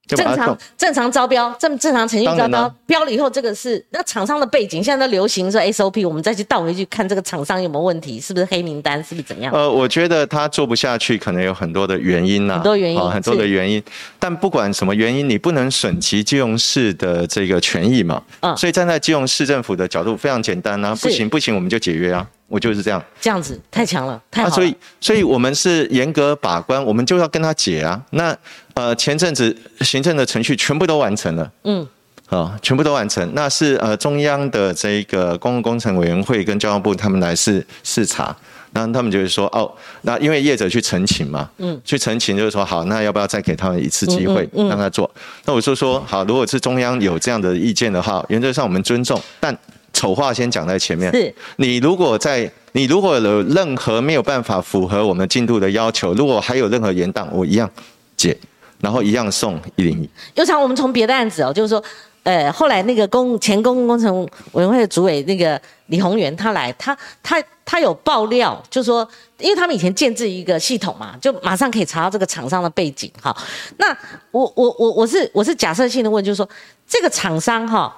正常。正常招标，正正常程序招标标了以后，这个是那厂商的背景，现在都流行说 SOP，我们再去倒回去看这个厂商有没有问题，是不是黑名单，是不是怎样？呃，我觉得他做不下去，可能有很多的原因呐、很多原因啊很多的原因。但不管什么原因，你不能损及金融市的这个权益嘛。嗯所以站在金融市政府的角度，非常简单啊，不行不行，我们就解约啊，我就是这样。这样子太强了，太好。所以所以我们是严格把关，我们就要跟他解啊。那呃，前阵子行政的程序全部都完成了。嗯，啊、全部都完成，那是呃中央的这个公共工程委员会跟交通部他们来视视察，那他们就是说哦，那因为业者去澄清嘛，嗯，去澄清就是说好，那要不要再给他们一次机会嗯嗯嗯。让他做？那我就说好，如果是中央有这样的意见的话，原则上我们尊重，但丑话先讲在前面。是。你如果在你如果有任何没有办法符合我们进度的要求，如果还有任何延宕，我一样解，然后一样送一零一。有场我们从别的案子哦，就是说，呃，后来那个公前公共工程委员会的主委那个李宏源他来，他他他有爆料，就说，因为他们以前建制一个系统嘛，就马上可以查到这个厂商的背景哈。那我我我我是我是假设性的问，就是说这个厂商哈，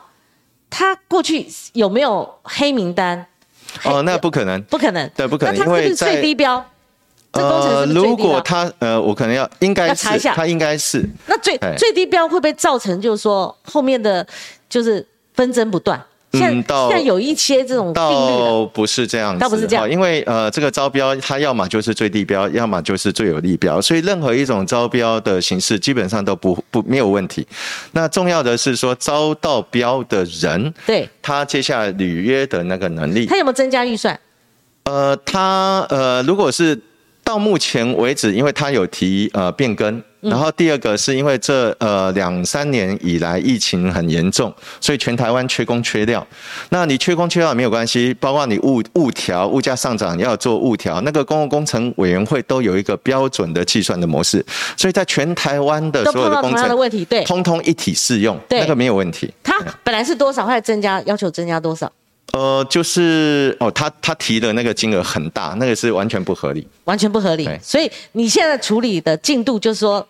他过去有没有黑名单？哦，那不可能。不可能，对不可能那他是不是因为最低标？这工程是是最如？果他呃，我可能要应该是他应该是那最哎最低标会不会造成，就是说后面的就是纷争不断？现在、嗯到现在有一些这种倒不是这样子，倒不是这样因为呃，这个招标它要么就是最低标，要么就是最有利标，所以任何一种招标的形式基本上都不不没有问题。那重要的是说招到标的人，对他接下来履约的那个能力他，有没有增加预算？呃，他呃，如果是到目前为止，因为他有提呃变更，嗯然后第二个是因为这呃两三年以来疫情很严重，所以全台湾缺工缺料。那你缺工缺料也没有关系，包括你物物调物价上涨要做物调，那个公共工程委员会都有一个标准的计算的模式，所以在全台湾的所有的工碰到同样的程。问题，对，通通一体适用，那个没有问题。它本来是多少，后来增加要求增加多少，呃，就是哦，他他提的那个金额很大，那个是完全不合理。完全不合理。所以你现在处理的进度就是说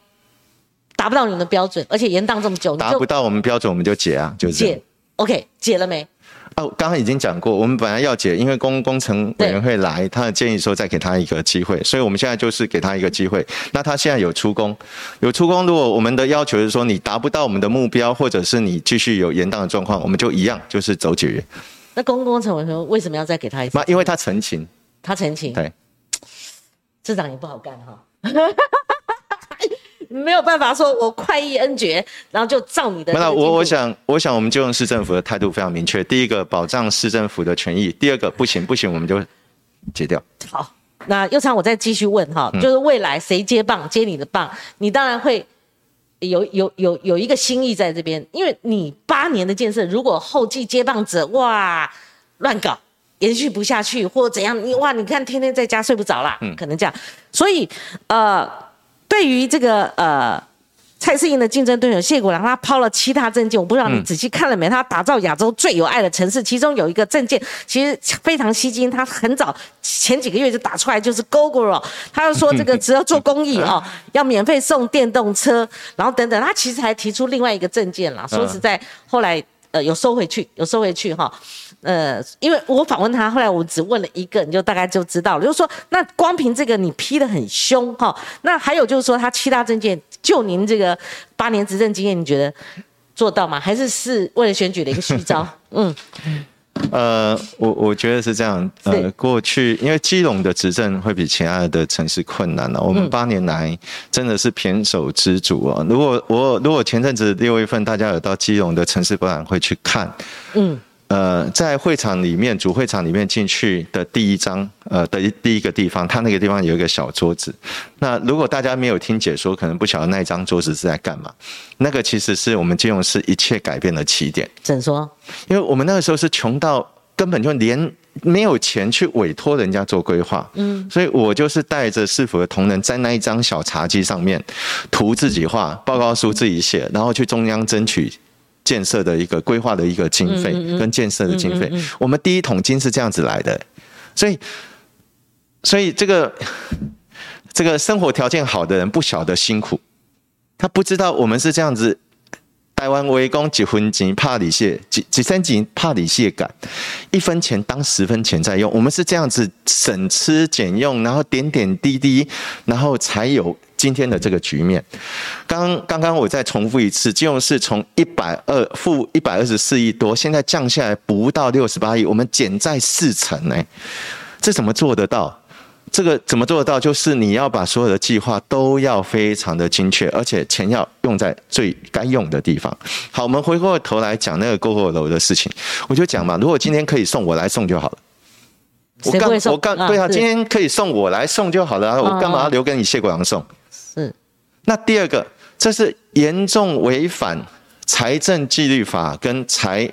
达不到你们的标准，而且延宕这么久，达不到我们标准，我们就解啊，就是解。OK 解了没？哦，刚刚已经讲过，我们本来要解，因为工工程委员会来，他的建议说再给他一个机会，所以我们现在就是给他一个机会。那他现在有出工，有出工，如果我们的要求是说你达不到我们的目标，或者是你继续有延宕的状况，我们就一样，就是走解约。那公共工程委员会为什么要再给他一次那？因为他澄清，他澄清，对，市长也不好干哈。没有办法说，我快意恩绝，然后就照你的这个那。我我想，我想我们就用市政府的态度非常明确。第一个，保障市政府的权益；第二个，不行不行，我们就解掉。好，那又昌，我再继续问哈，嗯就是未来谁接棒接你的棒，你当然会有有有有一个心意在这边，因为你八年的建设，如果后继接棒者哇乱搞，延续不下去，或怎样？你哇，你看天天在家睡不着啦，可能这样。所以呃，对于这个呃。蔡世英的竞争对手谢国良，他抛了七大政见，我不知道你仔细看了没？他打造亚洲最有爱的城市，其中有一个政见其实非常吸睛。他很早前几个月就打出来，就是 GoGo 他就说这个只要做公益哦，要免费送电动车，然后等等。他其实还提出另外一个政见啦，说实在，后来呃有收回去，有收回去哈。呃，因为我访问他，后来我只问了一个，你就大概就知道了。就是说，那光凭这个你批的很凶哈，那还有就是说，他七大政见。就您这个八年执政经验，你觉得做到吗？还是是为了选举的一个虚招？嗯，呃，我我觉得是这样。呃，过去因为基隆的执政会比其他的城市困难了。我们八年来真的是胼手之足啊。如果我如果前阵子六月份大家有到基隆的城市博览会去看，嗯。呃，在会场里面，主会场里面进去的第一张，呃的第一个地方，它那个地方有一个小桌子。那如果大家没有听解说，可能不晓得那一张桌子是在干嘛。那个其实是我们金融是一切改变的起点。怎说？因为我们那个时候是穷到根本就连没有钱去委托人家做规划。嗯。所以我就是带着市府的同仁，在那一张小茶几上面图自己画，报告书自己写，然后去中央争取。建设的一个规划的一个经费跟建设的经费，我们第一桶金是这样子来的，所以，所以这个这个生活条件好的人不晓得辛苦，他不知道我们是这样子，台湾围攻几分钱怕理谢几几分钱怕理谢感，一分钱当十分钱在用，我们是这样子省吃俭用，然后点点滴滴，然后才有。今天的这个局面，刚刚刚我再重复一次，金融是从一百二负一百二十四亿多，现在降下来不到六十八亿，我们减债四成呢，这怎么做得到？这个怎么做得到？就是你要把所有的计划都要非常的精确，而且钱要用在最该用的地方。好，我们回过头来讲那个购购楼的事情，我就讲嘛，如果今天可以送我来送就好了。我干我干对啊，今天可以送我来送就好了，我干嘛要留给你谢国良送？是，那第二个，这是严重违反财政纪律法跟财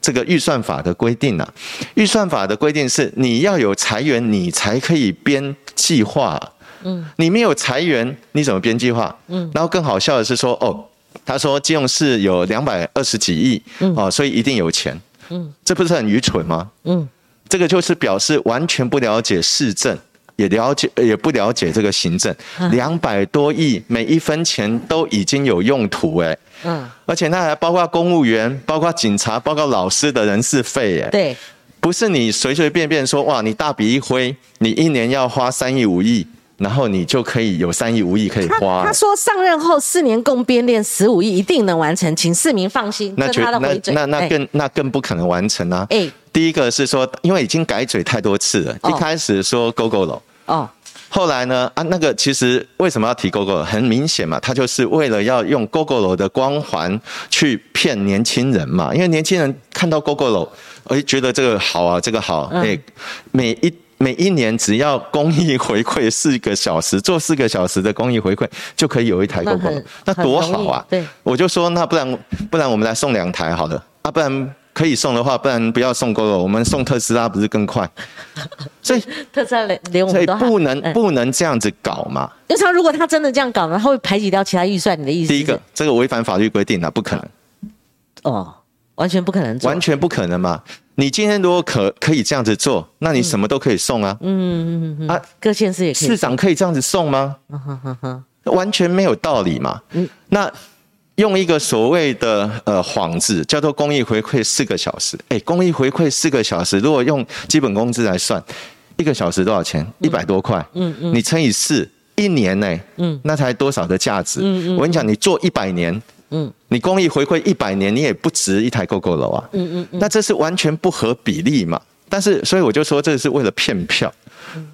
这个预算法的规定啊。预算法的规定是，你要有财源，你才可以编计划。嗯，你没有财源，你怎么编计划？嗯，然后更好笑的是说，哦，他说金融市有两百二十几亿，哦，所以一定有钱。嗯，这不是很愚蠢吗？嗯，这个就是表示完全不了解市政。也了解，也不了解这个行政，两百多亿，每一分钱都已经有用途哎，嗯，而且那还包括公务员、包括警察、包括老师的人事费哎，对，不是你随随便便说哇，你大笔一挥，你一年要花三亿五亿，然后你就可以有三亿五亿可以花。他说上任后四年共编练十五亿，一定能完成，请市民放心。那他的回嘴，那那更那更不可能完成啊！哎，第一个是说，因为已经改嘴太多次了，一开始说 GO GO 楼。哦，后来呢？啊，那个其实为什么要提 GO GO 楼？很明显嘛，他就是为了要用 GO GO 楼的光环去骗年轻人嘛。因为年轻人看到 GO GO 楼，哎，觉得这个好啊，这个好。哎，每一每一年只要公益回馈四个小时，做四个小时的公益回馈，就可以有一台 GO GO 楼，那多好啊！对，我就说那不然不然我们来送两台好了，啊，不然。可以送的话，不然不要送 GO 了，我们送特斯拉不是更快？所以特斯拉连连我们都不能不能这样子搞嘛？因为他如果他真的这样搞，他会排挤掉其他预算。你的意思？第一个，这个违反法律规定啊，不可能。哦，完全不可能，完全不可能嘛？你今天如果可可以这样子做，那你什么都可以送啊。嗯嗯嗯嗯啊，各县市也可以。市长可以这样子送吗？完全没有道理嘛。嗯，那。用一个所谓的呃幌子，叫做公益回馈四个小时。哎，公益回馈四个小时，如果用基本工资来算，一个小时多少钱？一百多块。嗯嗯。你乘以四，一年呢？嗯，那才多少的价值？嗯嗯。我跟你讲，你做一百年，嗯，你公益回馈一百年，你也不值一台 GO 楼啊。嗯嗯嗯。那这是完全不合比例嘛？但是，所以我就说，这是为了骗票。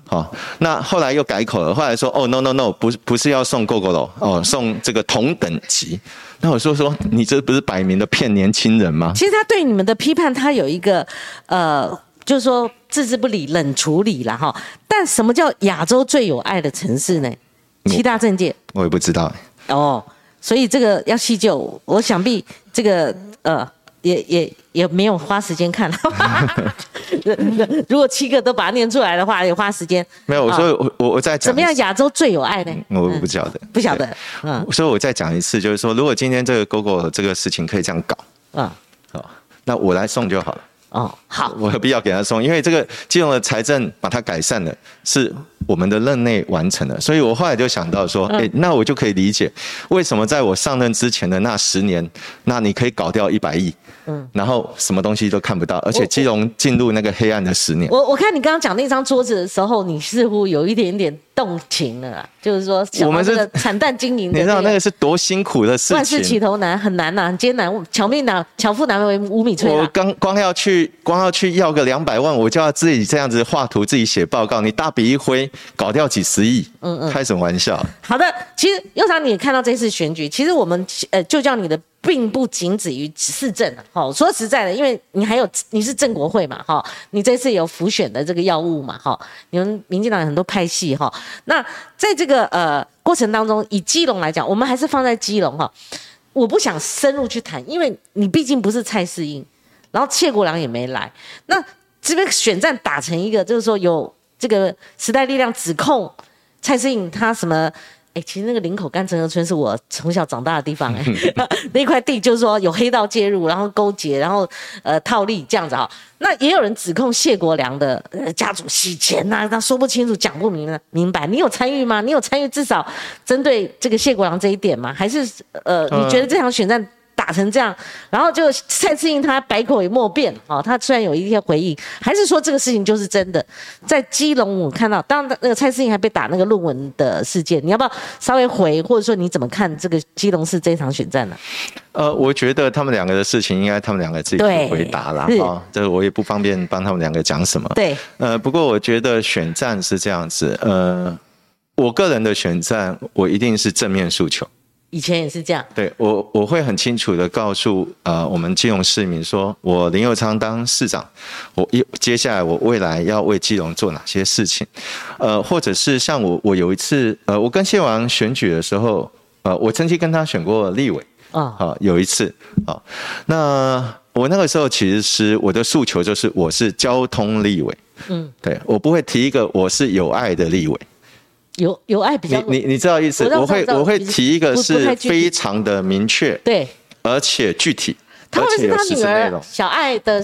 好，那后来又改口了，后来说，哦，no no no，不是不是要送 GO 楼，哦，送这个同等级。那我说说，你这不是摆明的骗年轻人吗？其实他对你们的批判，他有一个呃，就是说置之不理、冷处理了哈。但什么叫亚洲最有爱的城市呢？七大政界，我也不知道。哦，所以这个要细究，我想必这个呃。也也也没有花时间看。如果七个都把它念出来的话，也花时间。没有，我说我我我再讲怎么样？亚洲最有爱呢？我不晓得，不晓得。嗯，所以我再讲一次，就是说，如果今天这个 GoGo 这个事情可以这样搞，嗯，好，那我来送就好了。哦，好，我有必要给他送，因为这个金融的财政把它改善了，是我们的任内完成了，所以我后来就想到说，哎，那我就可以理解为什么在我上任之前的那十年，那你可以搞掉一百亿。嗯，然后什么东西都看不到，而且基隆进入那个黑暗的十年。我我看你刚刚讲那张桌子的时候，你似乎有一点点动情了，就是说我们是惨淡经营，你知道那个是多辛苦的事情，万事起头难，很难呐，很艰难，巧命难，巧妇难为无米炊。我刚光要去光要去要个两百万，我就要自己这样子画图，自己写报告，你大笔一挥，搞掉几十亿，嗯嗯，开什么玩笑？好的，其实又常你也看到这次选举，其实我们呃就叫你的。并不仅止于市政啊，好说实在的，因为你还有你是郑国会嘛，哈，你这次有浮选的这个药物嘛，哈，你们民进党有很多派系哈，那在这个呃过程当中，以基隆来讲，我们还是放在基隆哈，我不想深入去谈，因为你毕竟不是蔡世英，然后谢国良也没来，那这边选战打成一个，就是说有这个时代力量指控蔡世英他什么。哎，其实那个林口干城河村是我从小长大的地方，哎，那块地就是说有黑道介入，然后勾结，然后呃套利这样子哈。那也有人指控谢国良的家族洗钱呐，他说不清楚，讲不明明白。你有参与吗？你有参与至少针对这个谢国良这一点吗？还是呃，你觉得这场选战？打成这样，然后就蔡志英他百口也莫辩啊。他虽然有一些回应，还是说这个事情就是真的。在基隆我看到，当然那个蔡志英还被打那个论文的事件，你要不要稍微回，或者说你怎么看这个基隆市这场选战呢？呃，我觉得他们两个的事情应该他们两个自己去回答啦。啊。这我也不方便帮他们两个讲什么。对，呃，不过我觉得选战是这样子，呃，我个人的选战，我一定是正面诉求。以前也是这样，对我我会很清楚的告诉呃我们基隆市民说，我林佑昌当市长，我一接下来我未来要为基隆做哪些事情，呃，或者是像我我有一次呃我跟谢王选举的时候，呃我曾经跟他选过立委啊，好有一次啊，那我那个时候其实是我的诉求就是我是交通立委，嗯，对我不会提一个我是有爱的立委。有有爱比较，你你你知道意思？我会我会提一个是非常的明确，对，而且具体，他会是他女儿小爱的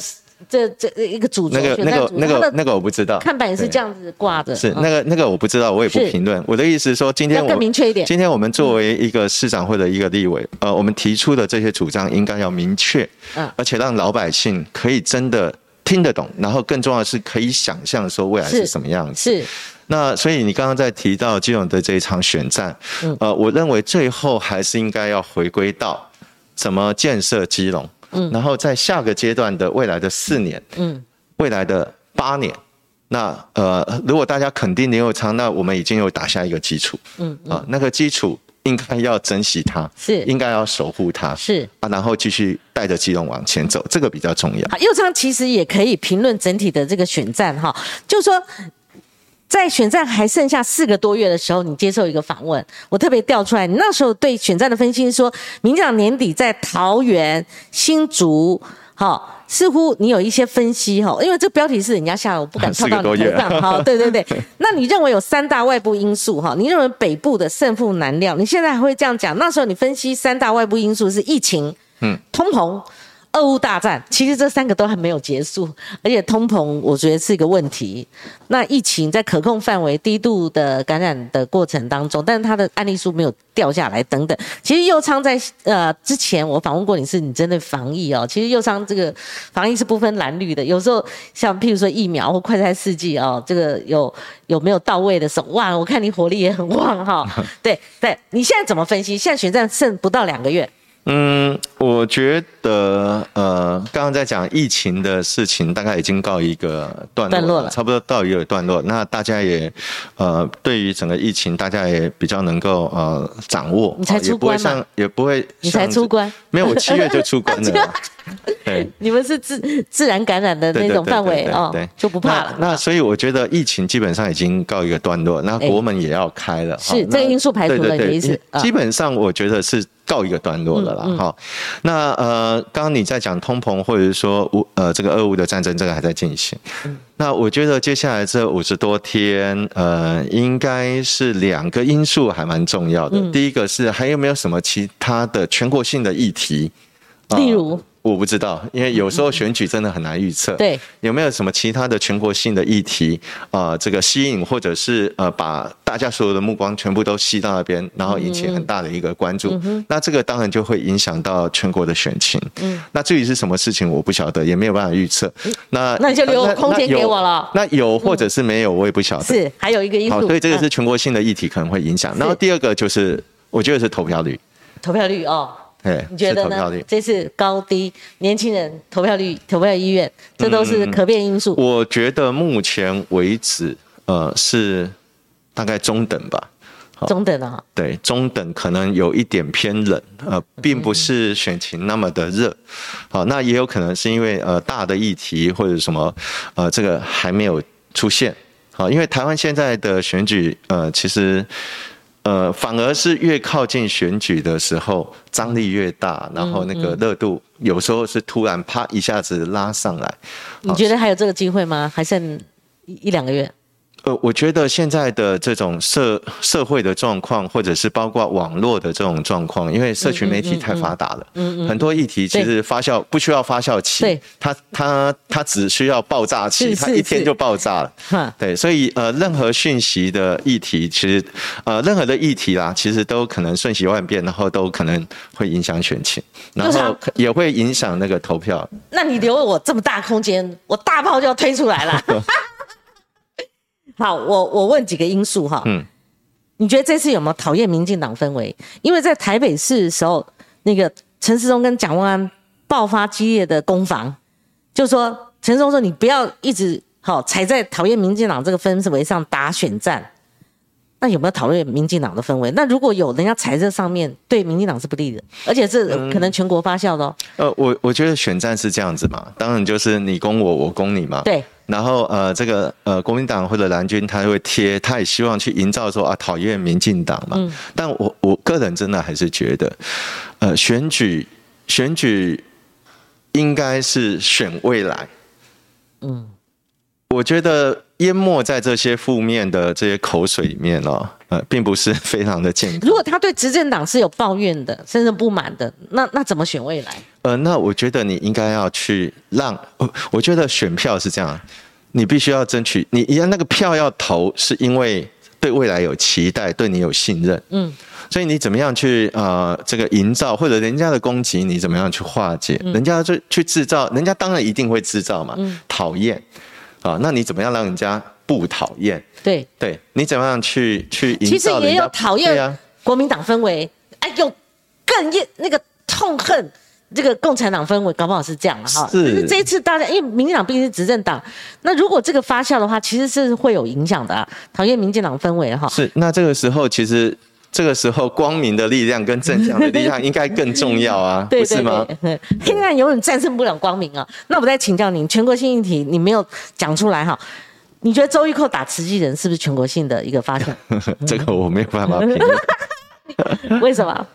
这这一个主那个那个那个那个我不知道，看板也是这样子挂着，是那个那个我不知道，我也不评论。我的意思是说，今天更明确一点，今天我们作为一个市长或者一个立委，呃，我们提出的这些主张应该要明确，嗯，而且让老百姓可以真的听得懂，然后更重要的是可以想象说未来是什么样子，是。那所以你刚刚在提到基隆的这一场选战，呃，我认为最后还是应该要回归到怎么建设基隆，嗯，然后在下个阶段的未来的四年，嗯，未来的八年，那呃，如果大家肯定林佑昌，那我们已经有打下一个基础，嗯，啊，那个基础应该要珍惜它，是应该要守护它，是啊，然后继续带着基隆往前走，这个比较重要。好，佑昌其实也可以评论整体的这个选战哈，就是说。在选战还剩下四个多月的时候，你接受一个访问，我特别调出来。你那时候对选战的分析说，民进党年底在桃园、新竹，好，似乎你有一些分析哈，因为这标题是人家下，我不敢 跳到你头上哈。对对对，那你认为有三大外部因素哈？你认为北部的胜负难料？你现在还会这样讲？那时候你分析三大外部因素是疫情，嗯，通膨。俄乌大战，其实这三个都还没有结束，而且通膨我觉得是一个问题。那疫情在可控范围、低度的感染的过程当中，但是它的案例数没有掉下来等等。其实右昌在呃之前我访问过你，是你针对防疫哦。其实右昌这个防疫是不分蓝绿的，有时候像譬如说疫苗或快餐试剂哦，这个有有没有到位的时候，哇，我看你火力也很旺哈。对对，你现在怎么分析？现在选战剩不到两个月。嗯，我觉得呃，刚刚在讲疫情的事情，大概已经告一个段落了，差不多到一个段落。那大家也呃，对于整个疫情，大家也比较能够呃掌握。你才出关吗？也不会，你才出关？没有，我七月就出关了。对，你们是自自然感染的那种范围哦，就不怕了。那所以我觉得疫情基本上已经告一个段落，那国门也要开了。是这个因素排除了，意思？基本上我觉得是。告一个段落了啦。哈，那呃，刚刚你在讲通膨，或者是说乌呃这个俄乌的战争，这个还在进行。那我觉得接下来这五十多天，呃，应该是两个因素还蛮重要的。第一个是还有没有什么其他的全国性的议题，例如。我不知道，因为有时候选举真的很难预测。对，有没有什么其他的全国性的议题啊？这个吸引或者是呃，把大家所有的目光全部都吸到那边，然后引起很大的一个关注。那这个当然就会影响到全国的选情。嗯，那至于是什么事情，我不晓得，也没有办法预测。那那你就留空间给我了。那有或者是没有，我也不晓得。是，还有一个因素。好，所以这个是全国性的议题可能会影响。然后第二个就是，我觉得是投票率。投票率哦。你觉得呢？这次高低年轻人投票率、投票意愿，这都是可变因素。我觉得目前为止，呃，是大概中等吧。中等啊。对，中等可能有一点偏冷，呃，并不是选情那么的热。好，那也有可能是因为呃大的议题或者什么，呃，这个还没有出现。好，因为台湾现在的选举，呃，其实。呃，反而是越靠近选举的时候，张力越大，然后那个热度有时候是突然啪一下子拉上来。你觉得还有这个机会吗？还剩一一两个月？呃，我觉得现在的这种社社会的状况，或者是包括网络的这种状况，因为社群媒体太发达了，嗯嗯，很多议题其实发酵不需要发酵期，对，它它它只需要爆炸期，它一天就爆炸了，对，所以呃，任何讯息的议题，其实呃，任何的议题啦，其实都可能瞬息万变，然后都可能会影响选情，然后也会影响那个投票。那你留我这么大空间，我大炮就要推出来了。好，我我问几个因素哈。嗯，你觉得这次有没有讨厌民进党氛围？因为在台北市的时候，那个陈世忠跟蒋万安爆发激烈的攻防，就说陈世忠说你不要一直好踩在讨厌民进党这个氛围上打选战。那有没有讨论民进党的氛围？那如果有人家踩在上面，对民进党是不利的，而且是可能全国发酵的。呃，我我觉得选战是这样子嘛，当然就是你攻我，我攻你嘛。对。然后呃，这个呃，国民党或者蓝军他会贴，他也希望去营造说啊，讨厌民进党嘛。嗯。但我我个人真的还是觉得，呃，选举选举应该是选未来。嗯。我觉得淹没在这些负面的这些口水里面哦，呃，并不是非常的健康。如果他对执政党是有抱怨的，甚至不满的，那那怎么选未来？呃，那我觉得你应该要去让，我觉得选票是这样，你必须要争取，你一样那个票要投，是因为对未来有期待，对你有信任，嗯，所以你怎么样去呃这个营造，或者人家的攻击，你怎么样去化解？人家就去制造，人家当然一定会制造嘛，讨厌。啊，那你怎么样让人家不讨厌？对对，你怎么样去去营造？其实也有讨厌国民党氛围，哎，有更厌那个痛恨这个共产党氛围，搞不好是这样哈。是这一次大家，因为民进党毕竟是执政党，那如果这个发酵的话，其实是会有影响的啊。讨厌民进党氛围哈。是，那这个时候其实。这个时候，光明的力量跟正向的力量应该更重要啊，不是吗？黑暗永远战胜不了光明啊。那我再请教您，全国性议题你没有讲出来哈？你觉得周玉蔻打慈济人是不是全国性的一个发展？这个我没有办法评论。为什么？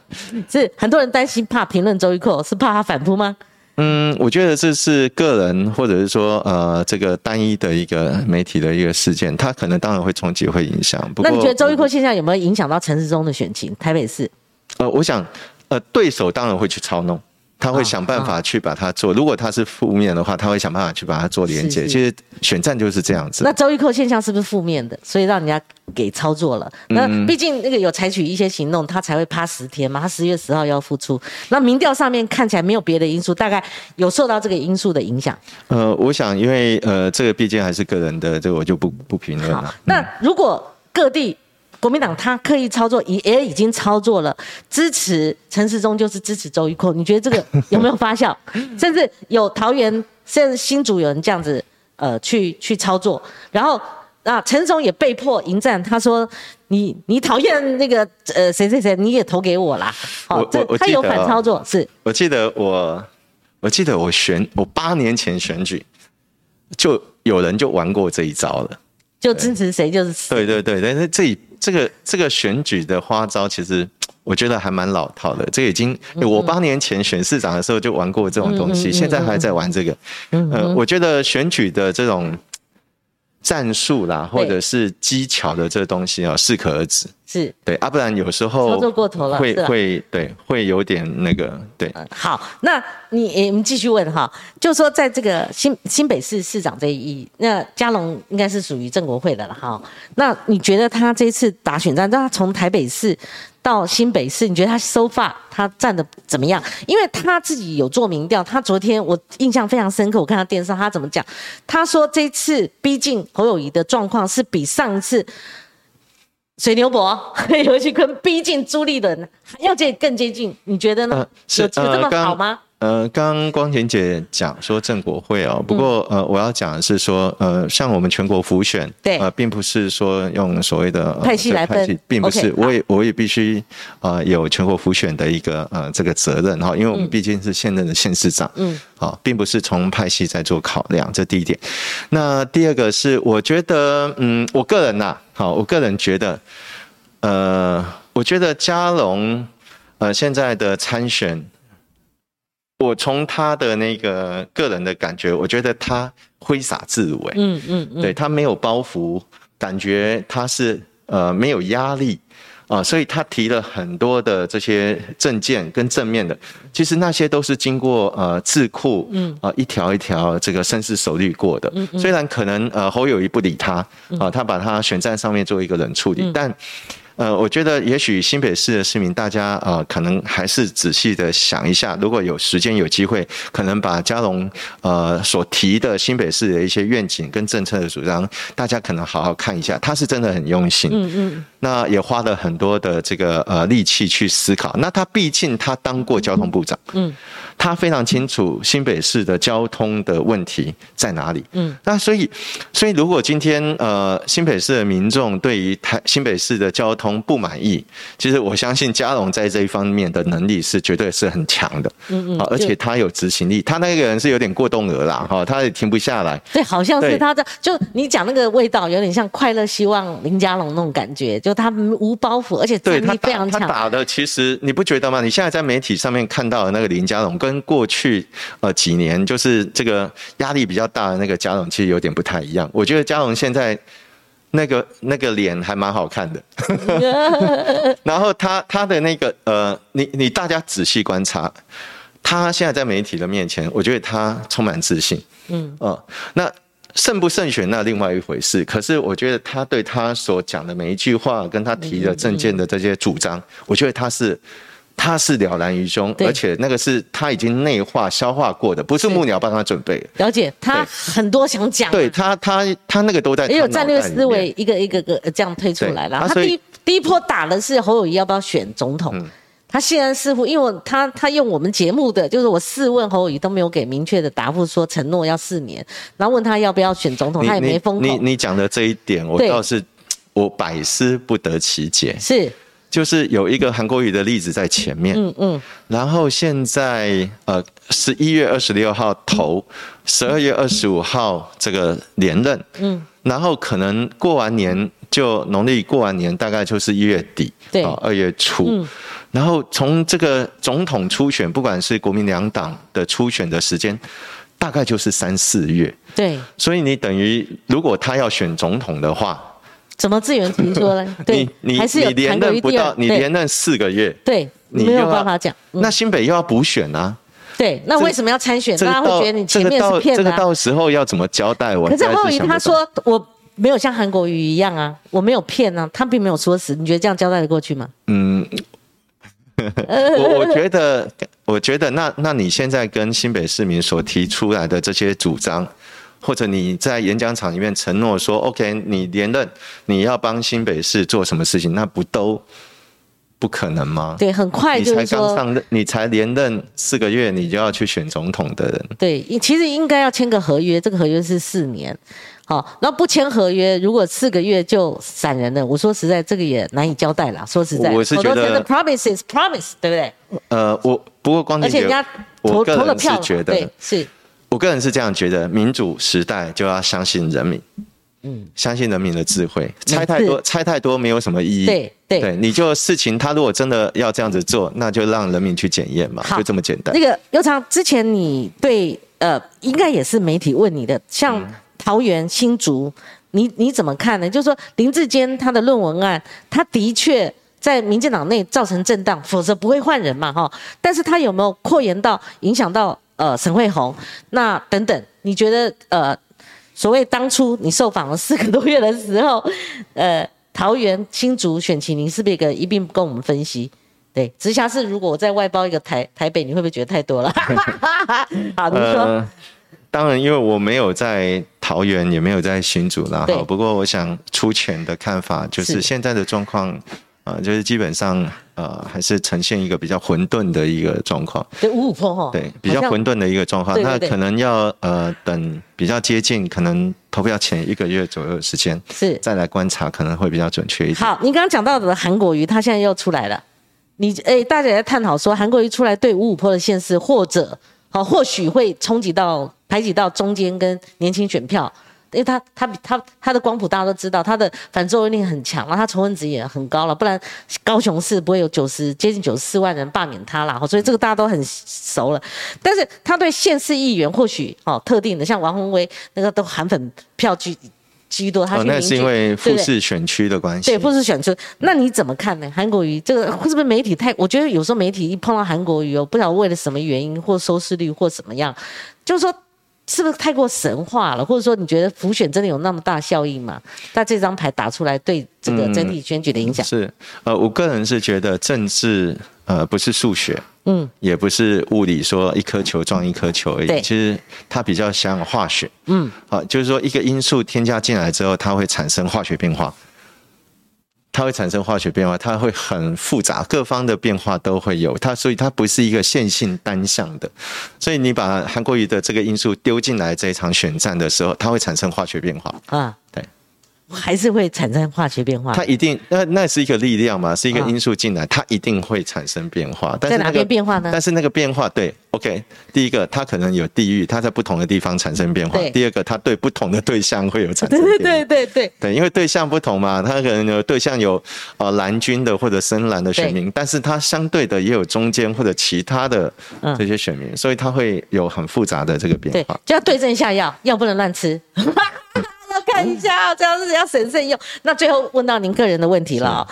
是很多人担心怕评论周玉蔻，是怕他反扑吗？嗯，我觉得这是个人，或者是说，呃，这个单一的一个媒体的一个事件，它可能当然会冲击，会影响。那你觉得周玉蔻现象有没有影响到城市中的选情？台北市？呃，我想，呃，对手当然会去操弄。他会想办法去把它做，如果他是负面的话，他会想办法去把它做连接。其实选战就是这样子。那周玉蔻现象是不是负面的？所以让人家给操作了。那毕竟那个有采取一些行动，他才会趴十天嘛。他十月十号要复出。那民调上面看起来没有别的因素，大概有受到这个因素的影响。呃，我想因为呃，这个毕竟还是个人的，这个我就不不评论了。那如果各地。国民党他刻意操作，也也已经操作了，支持陈时中就是支持周玉蔻，你觉得这个有没有发酵？甚至有桃园，甚至新竹有人这样子，呃，去去操作，然后啊，陈总也被迫迎战，他说：“你你讨厌那个呃谁谁谁，你也投给我啦。”好，这他有反操作，是我记得我我记得我选我八年前选举，就有人就玩过这一招了，就支持谁就是对对对，但是这。这个这个选举的花招，其实我觉得还蛮老套的。这已经我八年前选市长的时候就玩过这种东西，现在还在玩这个。呃，我觉得选举的这种。战术啦，或者是技巧的这东西啊，适可而止。是对啊，不然有时候操作过头了，会会对，会有点那个对。好，那你我们继续问哈，就说在这个新新北市市长这一，那嘉龙应该是属于郑国会的了哈。那你觉得他这次打选战，他从台北市到新北市，你觉得他收发他站的怎么样？因为他自己有做民调，他昨天我印象非常深刻，我看他电视上他怎么讲，他说这次逼近侯友谊的状况是比上次。水牛伯 尤其跟逼近朱立伦，还要接更接近，你觉得呢？是这么好吗？呃，刚刚光田姐讲说郑国会哦，不过呃，我要讲的是说，呃，像我们全国浮选，对，呃，并不是说用所谓的派系来分，并不是，我也我也必须呃有全国浮选的一个呃这个责任哈，因为我们毕竟是现任的县市长，嗯，好，并不是从派系在做考量，这第一点。那第二个是，我觉得，嗯，我个人呐，好，我个人觉得，呃，我觉得嘉龙，呃，现在的参选。我从他的那个个人的感觉，我觉得他挥洒自如，嗯嗯嗯，对他没有包袱，感觉他是呃没有压力啊，所以他提了很多的这些证件跟正面的，其实那些都是经过呃智库嗯。啊一条一条这个深思熟虑过的，虽然可能呃侯友谊不理他啊，他把他选战上面做一个冷处理，但。呃，我觉得也许新北市的市民，大家呃，可能还是仔细的想一下，如果有时间有机会，可能把嘉龙呃所提的新北市的一些愿景跟政策的主张，大家可能好好看一下，他是真的很用心，嗯嗯，那也花了很多的这个呃力气去思考。那他毕竟他当过交通部长，嗯。他非常清楚新北市的交通的问题在哪里。嗯，那所以，所以如果今天呃新北市的民众对于台新北市的交通不满意，其实我相信嘉龙在这一方面的能力是绝对是很强的。嗯嗯，而且他有执行力，他那个人是有点过动儿啦，哈，他也停不下来。对，好像是他的，就你讲那个味道有点像快乐希望林嘉龙那种感觉，就他无包袱，而且战力非常强。他打的其实你不觉得吗？你现在在媒体上面看到的那个林嘉龙跟跟过去呃几年就是这个压力比较大的那个嘉荣，其实有点不太一样。我觉得嘉荣现在那个那个脸还蛮好看的，然后他他的那个呃，你你大家仔细观察，他现在在媒体的面前，我觉得他充满自信。嗯呃，那胜不胜选那另外一回事。可是我觉得他对他所讲的每一句话，跟他提的政见的这些主张，我觉得他是。他是了然于胸，而且那个是他已经内化消化过的，不是木鸟帮他准备。了解，他很多想讲。对他，他他那个都在。也有战略思维，一个一个个这样推出来了。他第一第一波打的是侯友谊要不要选总统，他现在似乎因为他他用我们节目的，就是我试问侯友谊都没有给明确的答复，说承诺要四年，然后问他要不要选总统，他也没封口。你你讲的这一点，我倒是我百思不得其解。是。就是有一个韩国语的例子在前面，嗯嗯，然后现在呃十一月二十六号投，十二月二十五号这个连任，嗯，然后可能过完年就农历过完年，大概就是一月底，对，二月初，然后从这个总统初选，不管是国民两党的初选的时间，大概就是三四月，对，所以你等于如果他要选总统的话。怎么自圆其说呢？对，还是有连任不到，你连任四个月，对，没有办法讲。那新北又要补选啊？对，那为什么要参选？大家会觉得你前面是骗的。这个到时候要怎么交代？我可是后宇他说我没有像韩国瑜一样啊，我没有骗啊，他并没有说死。你觉得这样交代的过去吗？嗯，我我觉得，我觉得那那你现在跟新北市民所提出来的这些主张。或者你在演讲场里面承诺说，OK，你连任，你要帮新北市做什么事情，那不都不可能吗？对，很快就是说，上任，你才连任四个月，你就要去选总统的人。对，其实应该要签个合约，这个合约是四年，好，那不签合约，如果四个月就闪人了，我说实在，这个也难以交代了。说实在，我是觉得 promises promise，对不对？呃，我不过光而且人家投投了票，觉得是。我个人是这样觉得，民主时代就要相信人民，嗯，相信人民的智慧，猜太多猜太多没有什么意义。对对对，你就事情他如果真的要这样子做，那就让人民去检验嘛，就这么简单。那个尤长之前你对呃，应该也是媒体问你的，像桃园新竹，你你怎么看呢？就是说林志坚他的论文案，他的确在民进党内造成震荡，否则不会换人嘛哈。但是他有没有扩延到影响到呃沈惠红那等等？你觉得呃？所谓当初你受访了四个多月的时候，呃，桃园新竹选情，你是不是一个一并跟我们分析？对，直辖市如果我再外包一个台台北，你会不会觉得太多了？好，你说。当然，因为我没有在桃园，也没有在新竹然后不过我想出钱的看法就是现在的状况。啊，就是基本上，呃，还是呈现一个比较混沌的一个状况。对，五五坡哈。对，比较混沌的一个状况。那可能要呃等比较接近，可能投票前一个月左右的时间，是再来观察，可能会比较准确一点。好，你刚刚讲到的韩国瑜，他现在又出来了。你哎，大家也在探讨说，韩国瑜出来对五五坡的县市，或者好，或许会冲击到排挤到中间跟年轻选票。因为他他他他的光谱大家都知道，他的反作用力很强然后，他仇恨值也很高了，不然高雄市不会有九十接近九十四万人罢免他啦。所以这个大家都很熟了。但是他对县市议员或许哦特定的，像王宏威那个都韩粉票居居多，他那是因为复试选区的关系。对复试选区，那你怎么看呢？韩国瑜这个是不是媒体太？我觉得有时候媒体一碰到韩国瑜哦，不知道为了什么原因或收视率或怎么样，就是说。是不是太过神话了？或者说，你觉得浮选真的有那么大效应吗？那这张牌打出来，对这个整体选举的影响是？呃，我个人是觉得政治呃不是数学，嗯，也不是物理，说一颗球撞一颗球而已。其实它比较像化学，嗯，好，就是说一个因素添加进来之后，它会产生化学变化。它会产生化学变化，它会很复杂，各方的变化都会有它，所以它不是一个线性单向的。所以你把韩国瑜的这个因素丢进来这一场选战的时候，它会产生化学变化啊。还是会产生化学变化。它一定，那那是一个力量嘛，是一个因素进来，它一定会产生变化。在哪边变化呢？但是那个变化，对，OK，第一个，它可能有地域，它在不同的地方产生变化。第二个，它对不同的对象会有产生变化。对对对对对，因为对象不同嘛，它可能有对象有呃蓝军的或者深蓝的选民，但是它相对的也有中间或者其他的这些选民，所以它会有很复杂的这个变化。就要对症下药，药不能乱吃。看一下，这样子要审慎用。那最后问到您个人的问题了。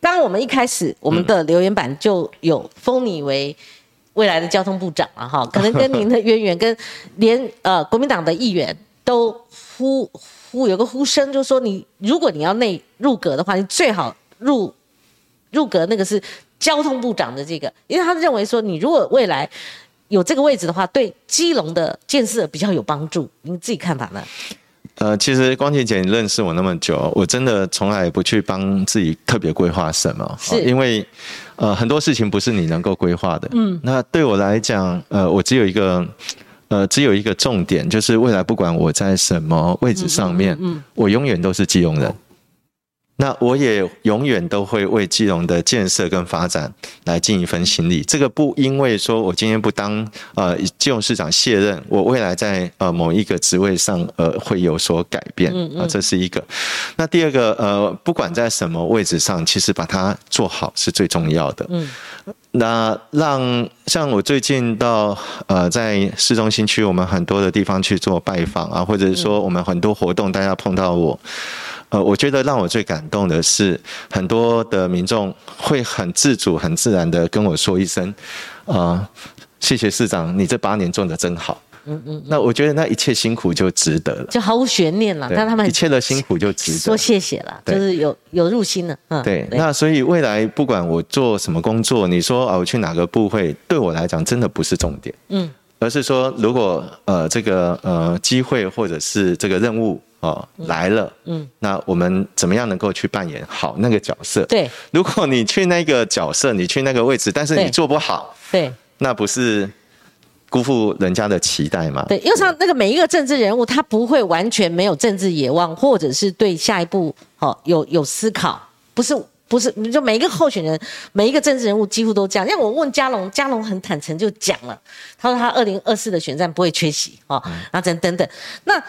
刚刚我们一开始我们的留言板就有封你为未来的交通部长了哈，可能跟您的渊源，跟连呃国民党的议员都呼呼有个呼声，就说你如果你要内入阁的话，你最好入入阁那个是交通部长的这个，因为他认为说你如果未来有这个位置的话，对基隆的建设比较有帮助。您自己看法呢？呃，其实光晴姐，你认识我那么久，我真的从来不去帮自己特别规划什么，是因为呃很多事情不是你能够规划的。嗯，那对我来讲，呃，我只有一个呃只有一个重点，就是未来不管我在什么位置上面，嗯，我永远都是基隆人。那我也永远都会为基隆的建设跟发展来尽一份心力。这个不因为说我今天不当呃基隆市长卸任，我未来在呃某一个职位上呃会有所改变啊，这是一个。那第二个呃，不管在什么位置上，其实把它做好是最重要的。嗯，那让像我最近到呃在市中心区，我们很多的地方去做拜访啊，或者是说我们很多活动，大家碰到我。呃，我觉得让我最感动的是，很多的民众会很自主、很自然的跟我说一声：“啊，谢谢市长，你这八年做的真好。”嗯嗯，那我觉得那一切辛苦就值得了，就毫无悬念了。但他们一切的辛苦就值得说谢谢了，就是有有入心了。嗯，对。那所以未来不管我做什么工作，你说啊，我去哪个部会，对我来讲真的不是重点。嗯，而是说，如果呃这个呃机会或者是这个任务。哦，来了，嗯，那我们怎么样能够去扮演好那个角色？对，如果你去那个角色，你去那个位置，但是你做不好，对，那不是辜负人家的期待吗？对，因为像那个每一个政治人物，他不会完全没有政治野望，或者是对下一步哦有有思考，不是不是，就每一个候选人，每一个政治人物几乎都这样。因为我问嘉龙，嘉龙很坦诚就讲了，他说他二零二四的选战不会缺席哦，那等等等，那。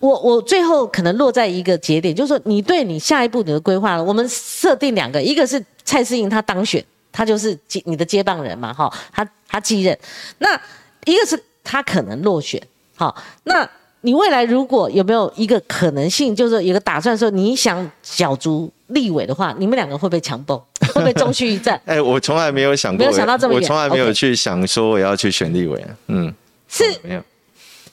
我我最后可能落在一个节点，就是说你对你下一步你的规划，我们设定两个，一个是蔡世英他当选，他就是接你的接棒人嘛，哈，他他继任，那一个是他可能落选，好，那你未来如果有没有一个可能性，就是有个打算说你想角逐立委的话，你们两个会不会强蹦，会不会中续一战？哎，我从来没有想过，没有想到这么远我从来没有去想说我要去选立委，嗯，是没有，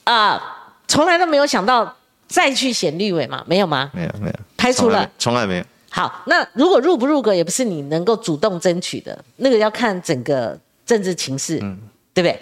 啊、从来都没有想到再去选立委嘛，没有吗？没有，没有，排除了。从来没有。好，那如果入不入阁也不是你能够主动争取的，那个要看整个政治情势，嗯对不对？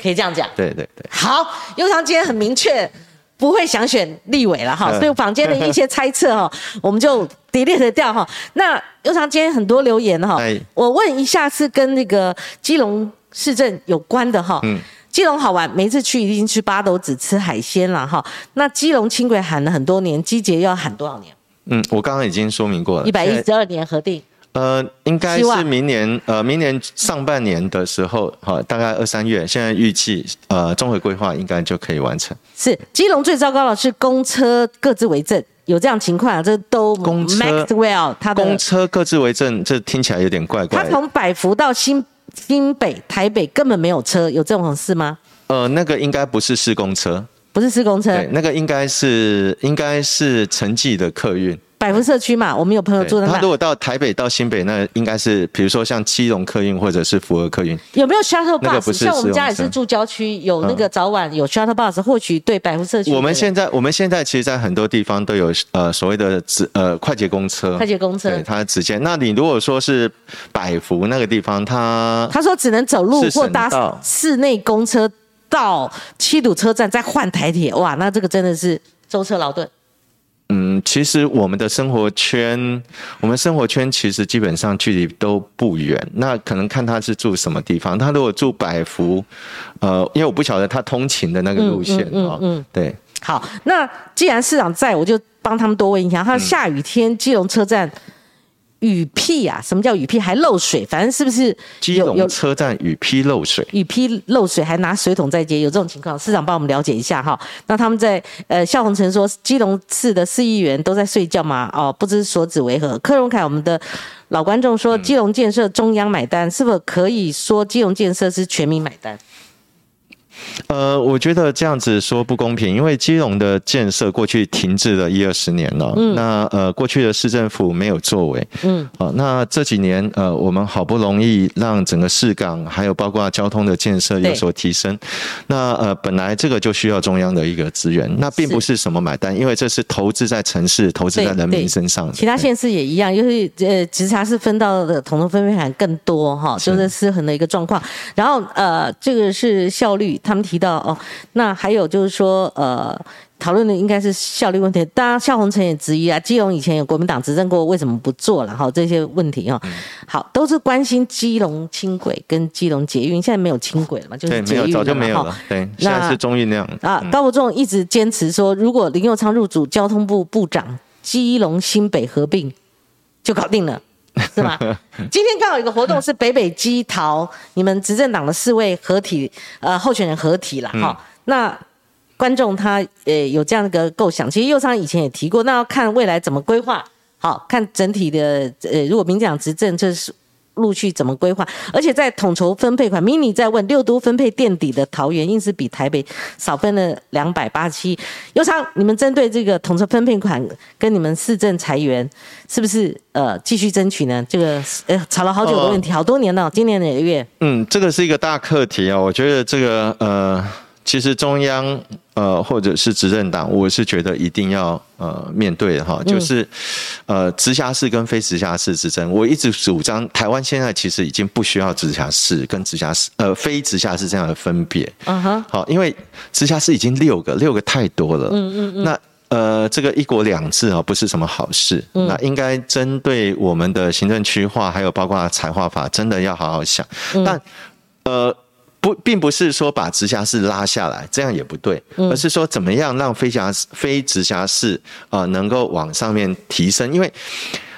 可以这样讲。对对对，好，尤长今天很明确，不会想选立委了哈，嗯所以坊间的一些猜测哈，我们就 delete 掉哈。那尤长今天很多留言哈哎，我问一下是跟那个基隆市政有关的哈。嗯基隆好玩，每次去一定去八斗子吃海鲜了哈。那基隆轻轨喊了很多年，基捷要喊多少年？嗯，我刚刚已经说明过了，一百一十二年核定。呃，应该是明年呃，明年上半年的时候，哈，大概二三月，现在预计呃，综合规划应该就可以完成。是基隆最糟糕的是公车各自为政，有这样情况啊？这都公车 Maxwell 他的公车各自为政，这听起来有点怪怪的。他从百福到新新北、台北根本没有车，有这种事吗？呃，那个应该不是施工车，不是施工车，对，那个应该是应该是城际的客运。百福社区嘛，我们有朋友住在那对他如，果到台北到新北，那应该是比如说像七荣客运或者是福和客运。有没有 shuttle bus？不是像我们家也是住郊区，有那个早晚有 shuttle bus，或许对百福社区，我们现在我们现在其实，在很多地方都有呃所谓的直呃快捷公车，快捷公车对，它直接。那你如果说是百福那个地方，它他说只能走路或搭省道市内公车到七堵车站，再换台铁，哇，那这个真的是舟车劳顿。嗯，其实我们的生活圈，我们生活圈其实基本上距离都不远。那可能看他是住什么地方。他如果住百福，呃，因为我不晓得他通勤的那个路线啊、嗯嗯嗯对，好，那既然市长在，我就帮他们多问一下，他下雨天基隆车站雨披啊？什么叫雨披？还漏水？反正是不是基隆车站雨披漏水。雨披漏水，还拿水桶在接？有这种情况？市长帮我们了解一下哈。那他们在呃，肖宏成说，基隆市的市议员都在睡觉嘛？哦，不知所指为何？柯荣凯，我们的老观众说，基隆建设中央买单，是否可以说基隆建设是全民买单？呃，我觉得这样子说不公平，因为基隆的建设过去停滞了一二十年了，嗯。那呃，过去的市政府没有作为，嗯，好、那这几年呃，我们好不容易让整个市港还有包括交通的建设有所提升，那呃，本来这个就需要中央的一个资源，那并不是什么买单，因为这是投资在城市、投资在人民身上的。其他县市也一样，就是呃，直辖市分到的统筹分配函更多哈，就是失衡的一个状况。然后呃，这个是效率，他们提到哦，那还有就是说呃。讨论的应该是效率问题，当然夏宏成也质疑啊，基隆以前有国民党执政过，为什么不做了？哈，这些问题哈，好，都是关心基隆轻轨跟基隆捷运，现在没有轻轨了嘛，就是对，没有，捷运早就没有了。对，现在是中运量。啊，高伯仲一直坚持说，如果林佑昌入主交通部部长，基隆新北合并就搞定了。是吗？今天刚好有一个活动是北北基桃，你们执政党的四位合体，呃，候选人合体了哈、那观众他呃有这样一个构想，其实右昌以前也提过，那要看未来怎么规划。好看整体的呃，如果民进党执政，这是陆续怎么规划？而且在统筹分配款，mini 在问六都分配垫底的桃园，硬是比台北少分了两百八十七。尤昌，你们针对这个统筹分配款跟你们市政裁员，是不是呃继续争取呢？这个呃吵了好久的问题，好多年了，今年哪个月？嗯，这个是一个大课题啊、我觉得这个呃，其实中央呃或者是执政党，我是觉得一定要呃面对的哈，就是、呃直辖市跟非直辖市之争。我一直主张，台湾现在其实已经不需要直辖市跟直辖市呃非直辖市这样的分别。嗯哼，好，因为直辖市已经六个，六个太多了。嗯嗯嗯。那呃，这个一国两制啊，不是什么好事。那应该针对我们的行政区划，还有包括财划法，真的要好好想。但呃。不，并不是说把直辖市拉下来，这样也不对，而是说怎么样让非辖非直辖市啊、呃、能够往上面提升，因为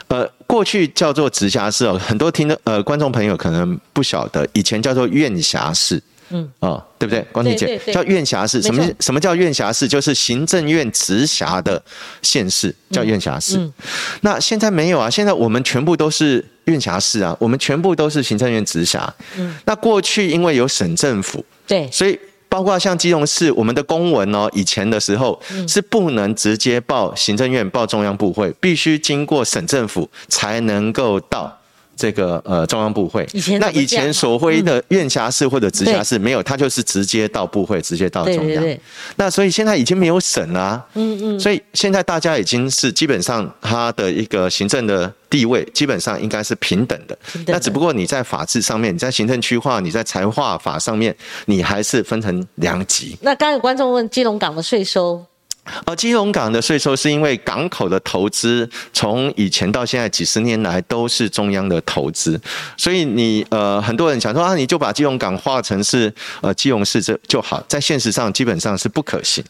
呃过去叫做直辖市哦，很多听的呃观众朋友可能不晓得，以前叫做院辖市。嗯，哦，对不对？光庭姐叫院辖市，什么什么叫院辖市？就是行政院直辖的县市叫院辖市。那现在没有啊，现在我们全部都是院辖市啊，我们全部都是行政院直辖。嗯，那过去因为有省政府，对，所以。包括像基隆市，我们的公文哦，以前的时候是不能直接报行政院、报中央部会，必须经过省政府才能够到。这个呃中央部会，那以前所谓的院辖市或者直辖市没有，它就是直接到部会，直接到中央。那所以现在已经没有省了，嗯嗯，所以现在大家已经是基本上它的一个行政的地位基本上应该是平等的。那只不过你在法制上面，你在行政区划，你在财划法上面，你还是分成两级。那刚有观众问基隆港的税收。而基隆港的税收是因为港口的投资，从以前到现在几十年来都是中央的投资，所以你呃很多人想说啊，你就把基隆港划成是呃基隆市这就好，在现实上基本上是不可行，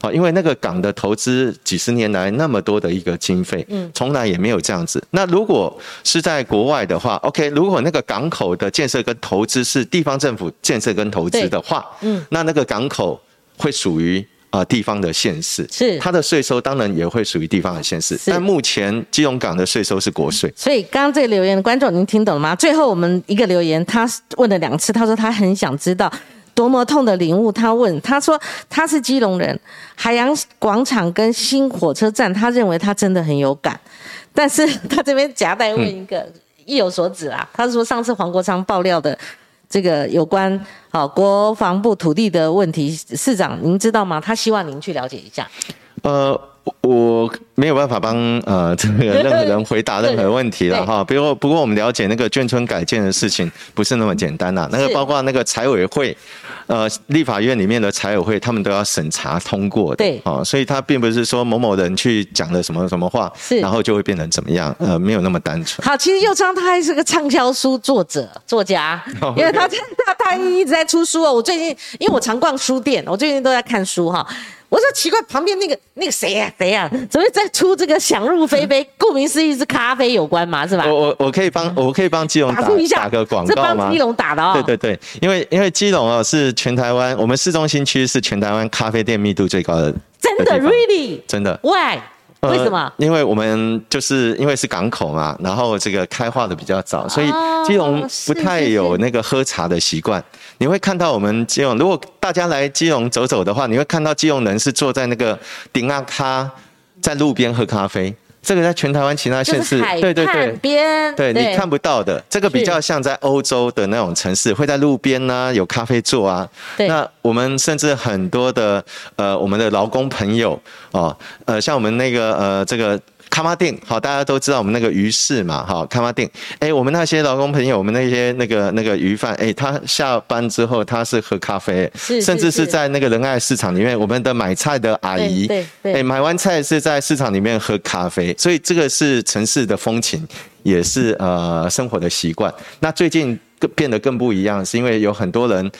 啊，因为那个港的投资几十年来那么多的一个经费，嗯，从来也没有这样子。那如果是在国外的话，OK，如果那个港口的建设跟投资是地方政府建设跟投资的话，嗯，那那个港口会属于。啊，地方的县市是它的税收，当然也会属于地方的县市。但目前基隆港的税收是国税。所以刚刚这个留言的观众，您听懂了吗？最后我们一个留言，他问了两次，他说他很想知道多么痛的领悟。他问，他说他是基隆人，海洋广场跟新火车站，他认为他真的很有感。但是 他这边夹带问一个，意有所指啊。他是说上次黄国昌爆料的。这个有关啊国防部土地的问题，市长您知道吗？他希望您去了解一下。呃，我没有办法帮呃 这个任何人回答 任何问题了哈。不过不过我们了解那个眷村改建的事情不是那么简单呐，那个包括那个财委会。呃，立法院里面的财委会，他们都要审查通过的，对，啊，所以他并不是说某某人去讲了什么什么话，是，然后就会变成怎么样，呃，没有那么单纯。好，其实右昌他还是个畅销书作者、作家，因为他他他一直在出书哦。我最近因为我常逛书店，我最近都在看书哈。我说奇怪，旁边那个那个谁呀谁呀，怎么在出这个想入非非？顾名思义是咖啡有关嘛，是吧？我我我可以帮我可以帮基隆打打个广告吗？基隆打的哦。对对对，因为因为基隆哦是全台湾，我们市中心区是全台湾咖啡店密度最高的。真的，really？真的？Why？为什么？因为我们就是因为是港口嘛，然后这个开化的比较早，所以基隆不太有那个喝茶的习惯。你会看到我们基隆，如果大家来基隆走走的话，你会看到基隆人是坐在那个顶阿咖，在路边喝咖啡。这个在全台湾其他县市，对对对，边，对你看不到的。这个比较像在欧洲的那种城市，会在路边呢有咖啡座啊。那我们甚至很多的呃，我们的劳工朋友哦，呃，像我们那个呃，这个。卡马丁，好，大家都知道我们那个鱼市嘛，哈，卡马丁，哎，我们那些劳工朋友，我们那些那个那个鱼贩，哎，他下班之后他是喝咖啡，甚至是在那个仁爱市场里面，我们的买菜的阿姨，对对，哎，买完菜是在市场里面喝咖啡，所以这个是城市的风情，也是呃生活的习惯。那最近。变得更不一样，是因为有很多人，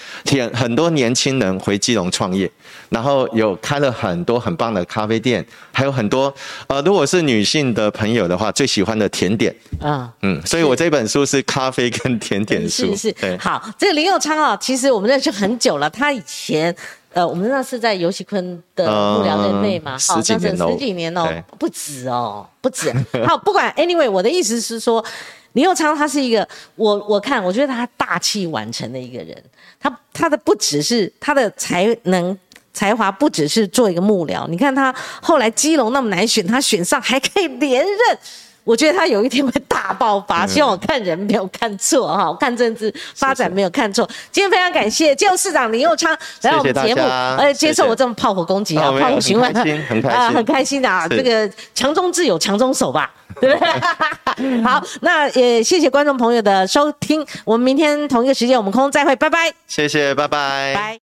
很多年轻人回基隆创业，然后有开了很多很棒的咖啡店，还有很多呃，如果是女性的朋友的话，最喜欢的甜点啊，嗯，所以我这本书是咖啡跟甜点书，是是，好，这个林佑昌啊，其实我们认识很久了，他以前呃，我们那是在游戏坤的幕僚任内嘛，好，十几年十几年哦，不止哦，不止，好，不管，anyway，我的意思是说。林佑昌他是一个，我我看我觉得他大器晚成的一个人，他他的不只是他的才能才华，不只是做一个幕僚，你看他后来基隆那么难选，他选上还可以连任。我觉得他有一天会大爆发，希望我看人没有看错哈，我看政治发展没有看错。今天非常感谢金融市长林佑昌来我们节目，而且接受我这种炮火攻击啊，炮火询问，啊，很开心的啊，这个强中自有强中手吧，对不对？好，那也谢谢观众朋友的收听，我们明天同一个时间我们空中再会，拜拜。谢谢，拜拜。拜。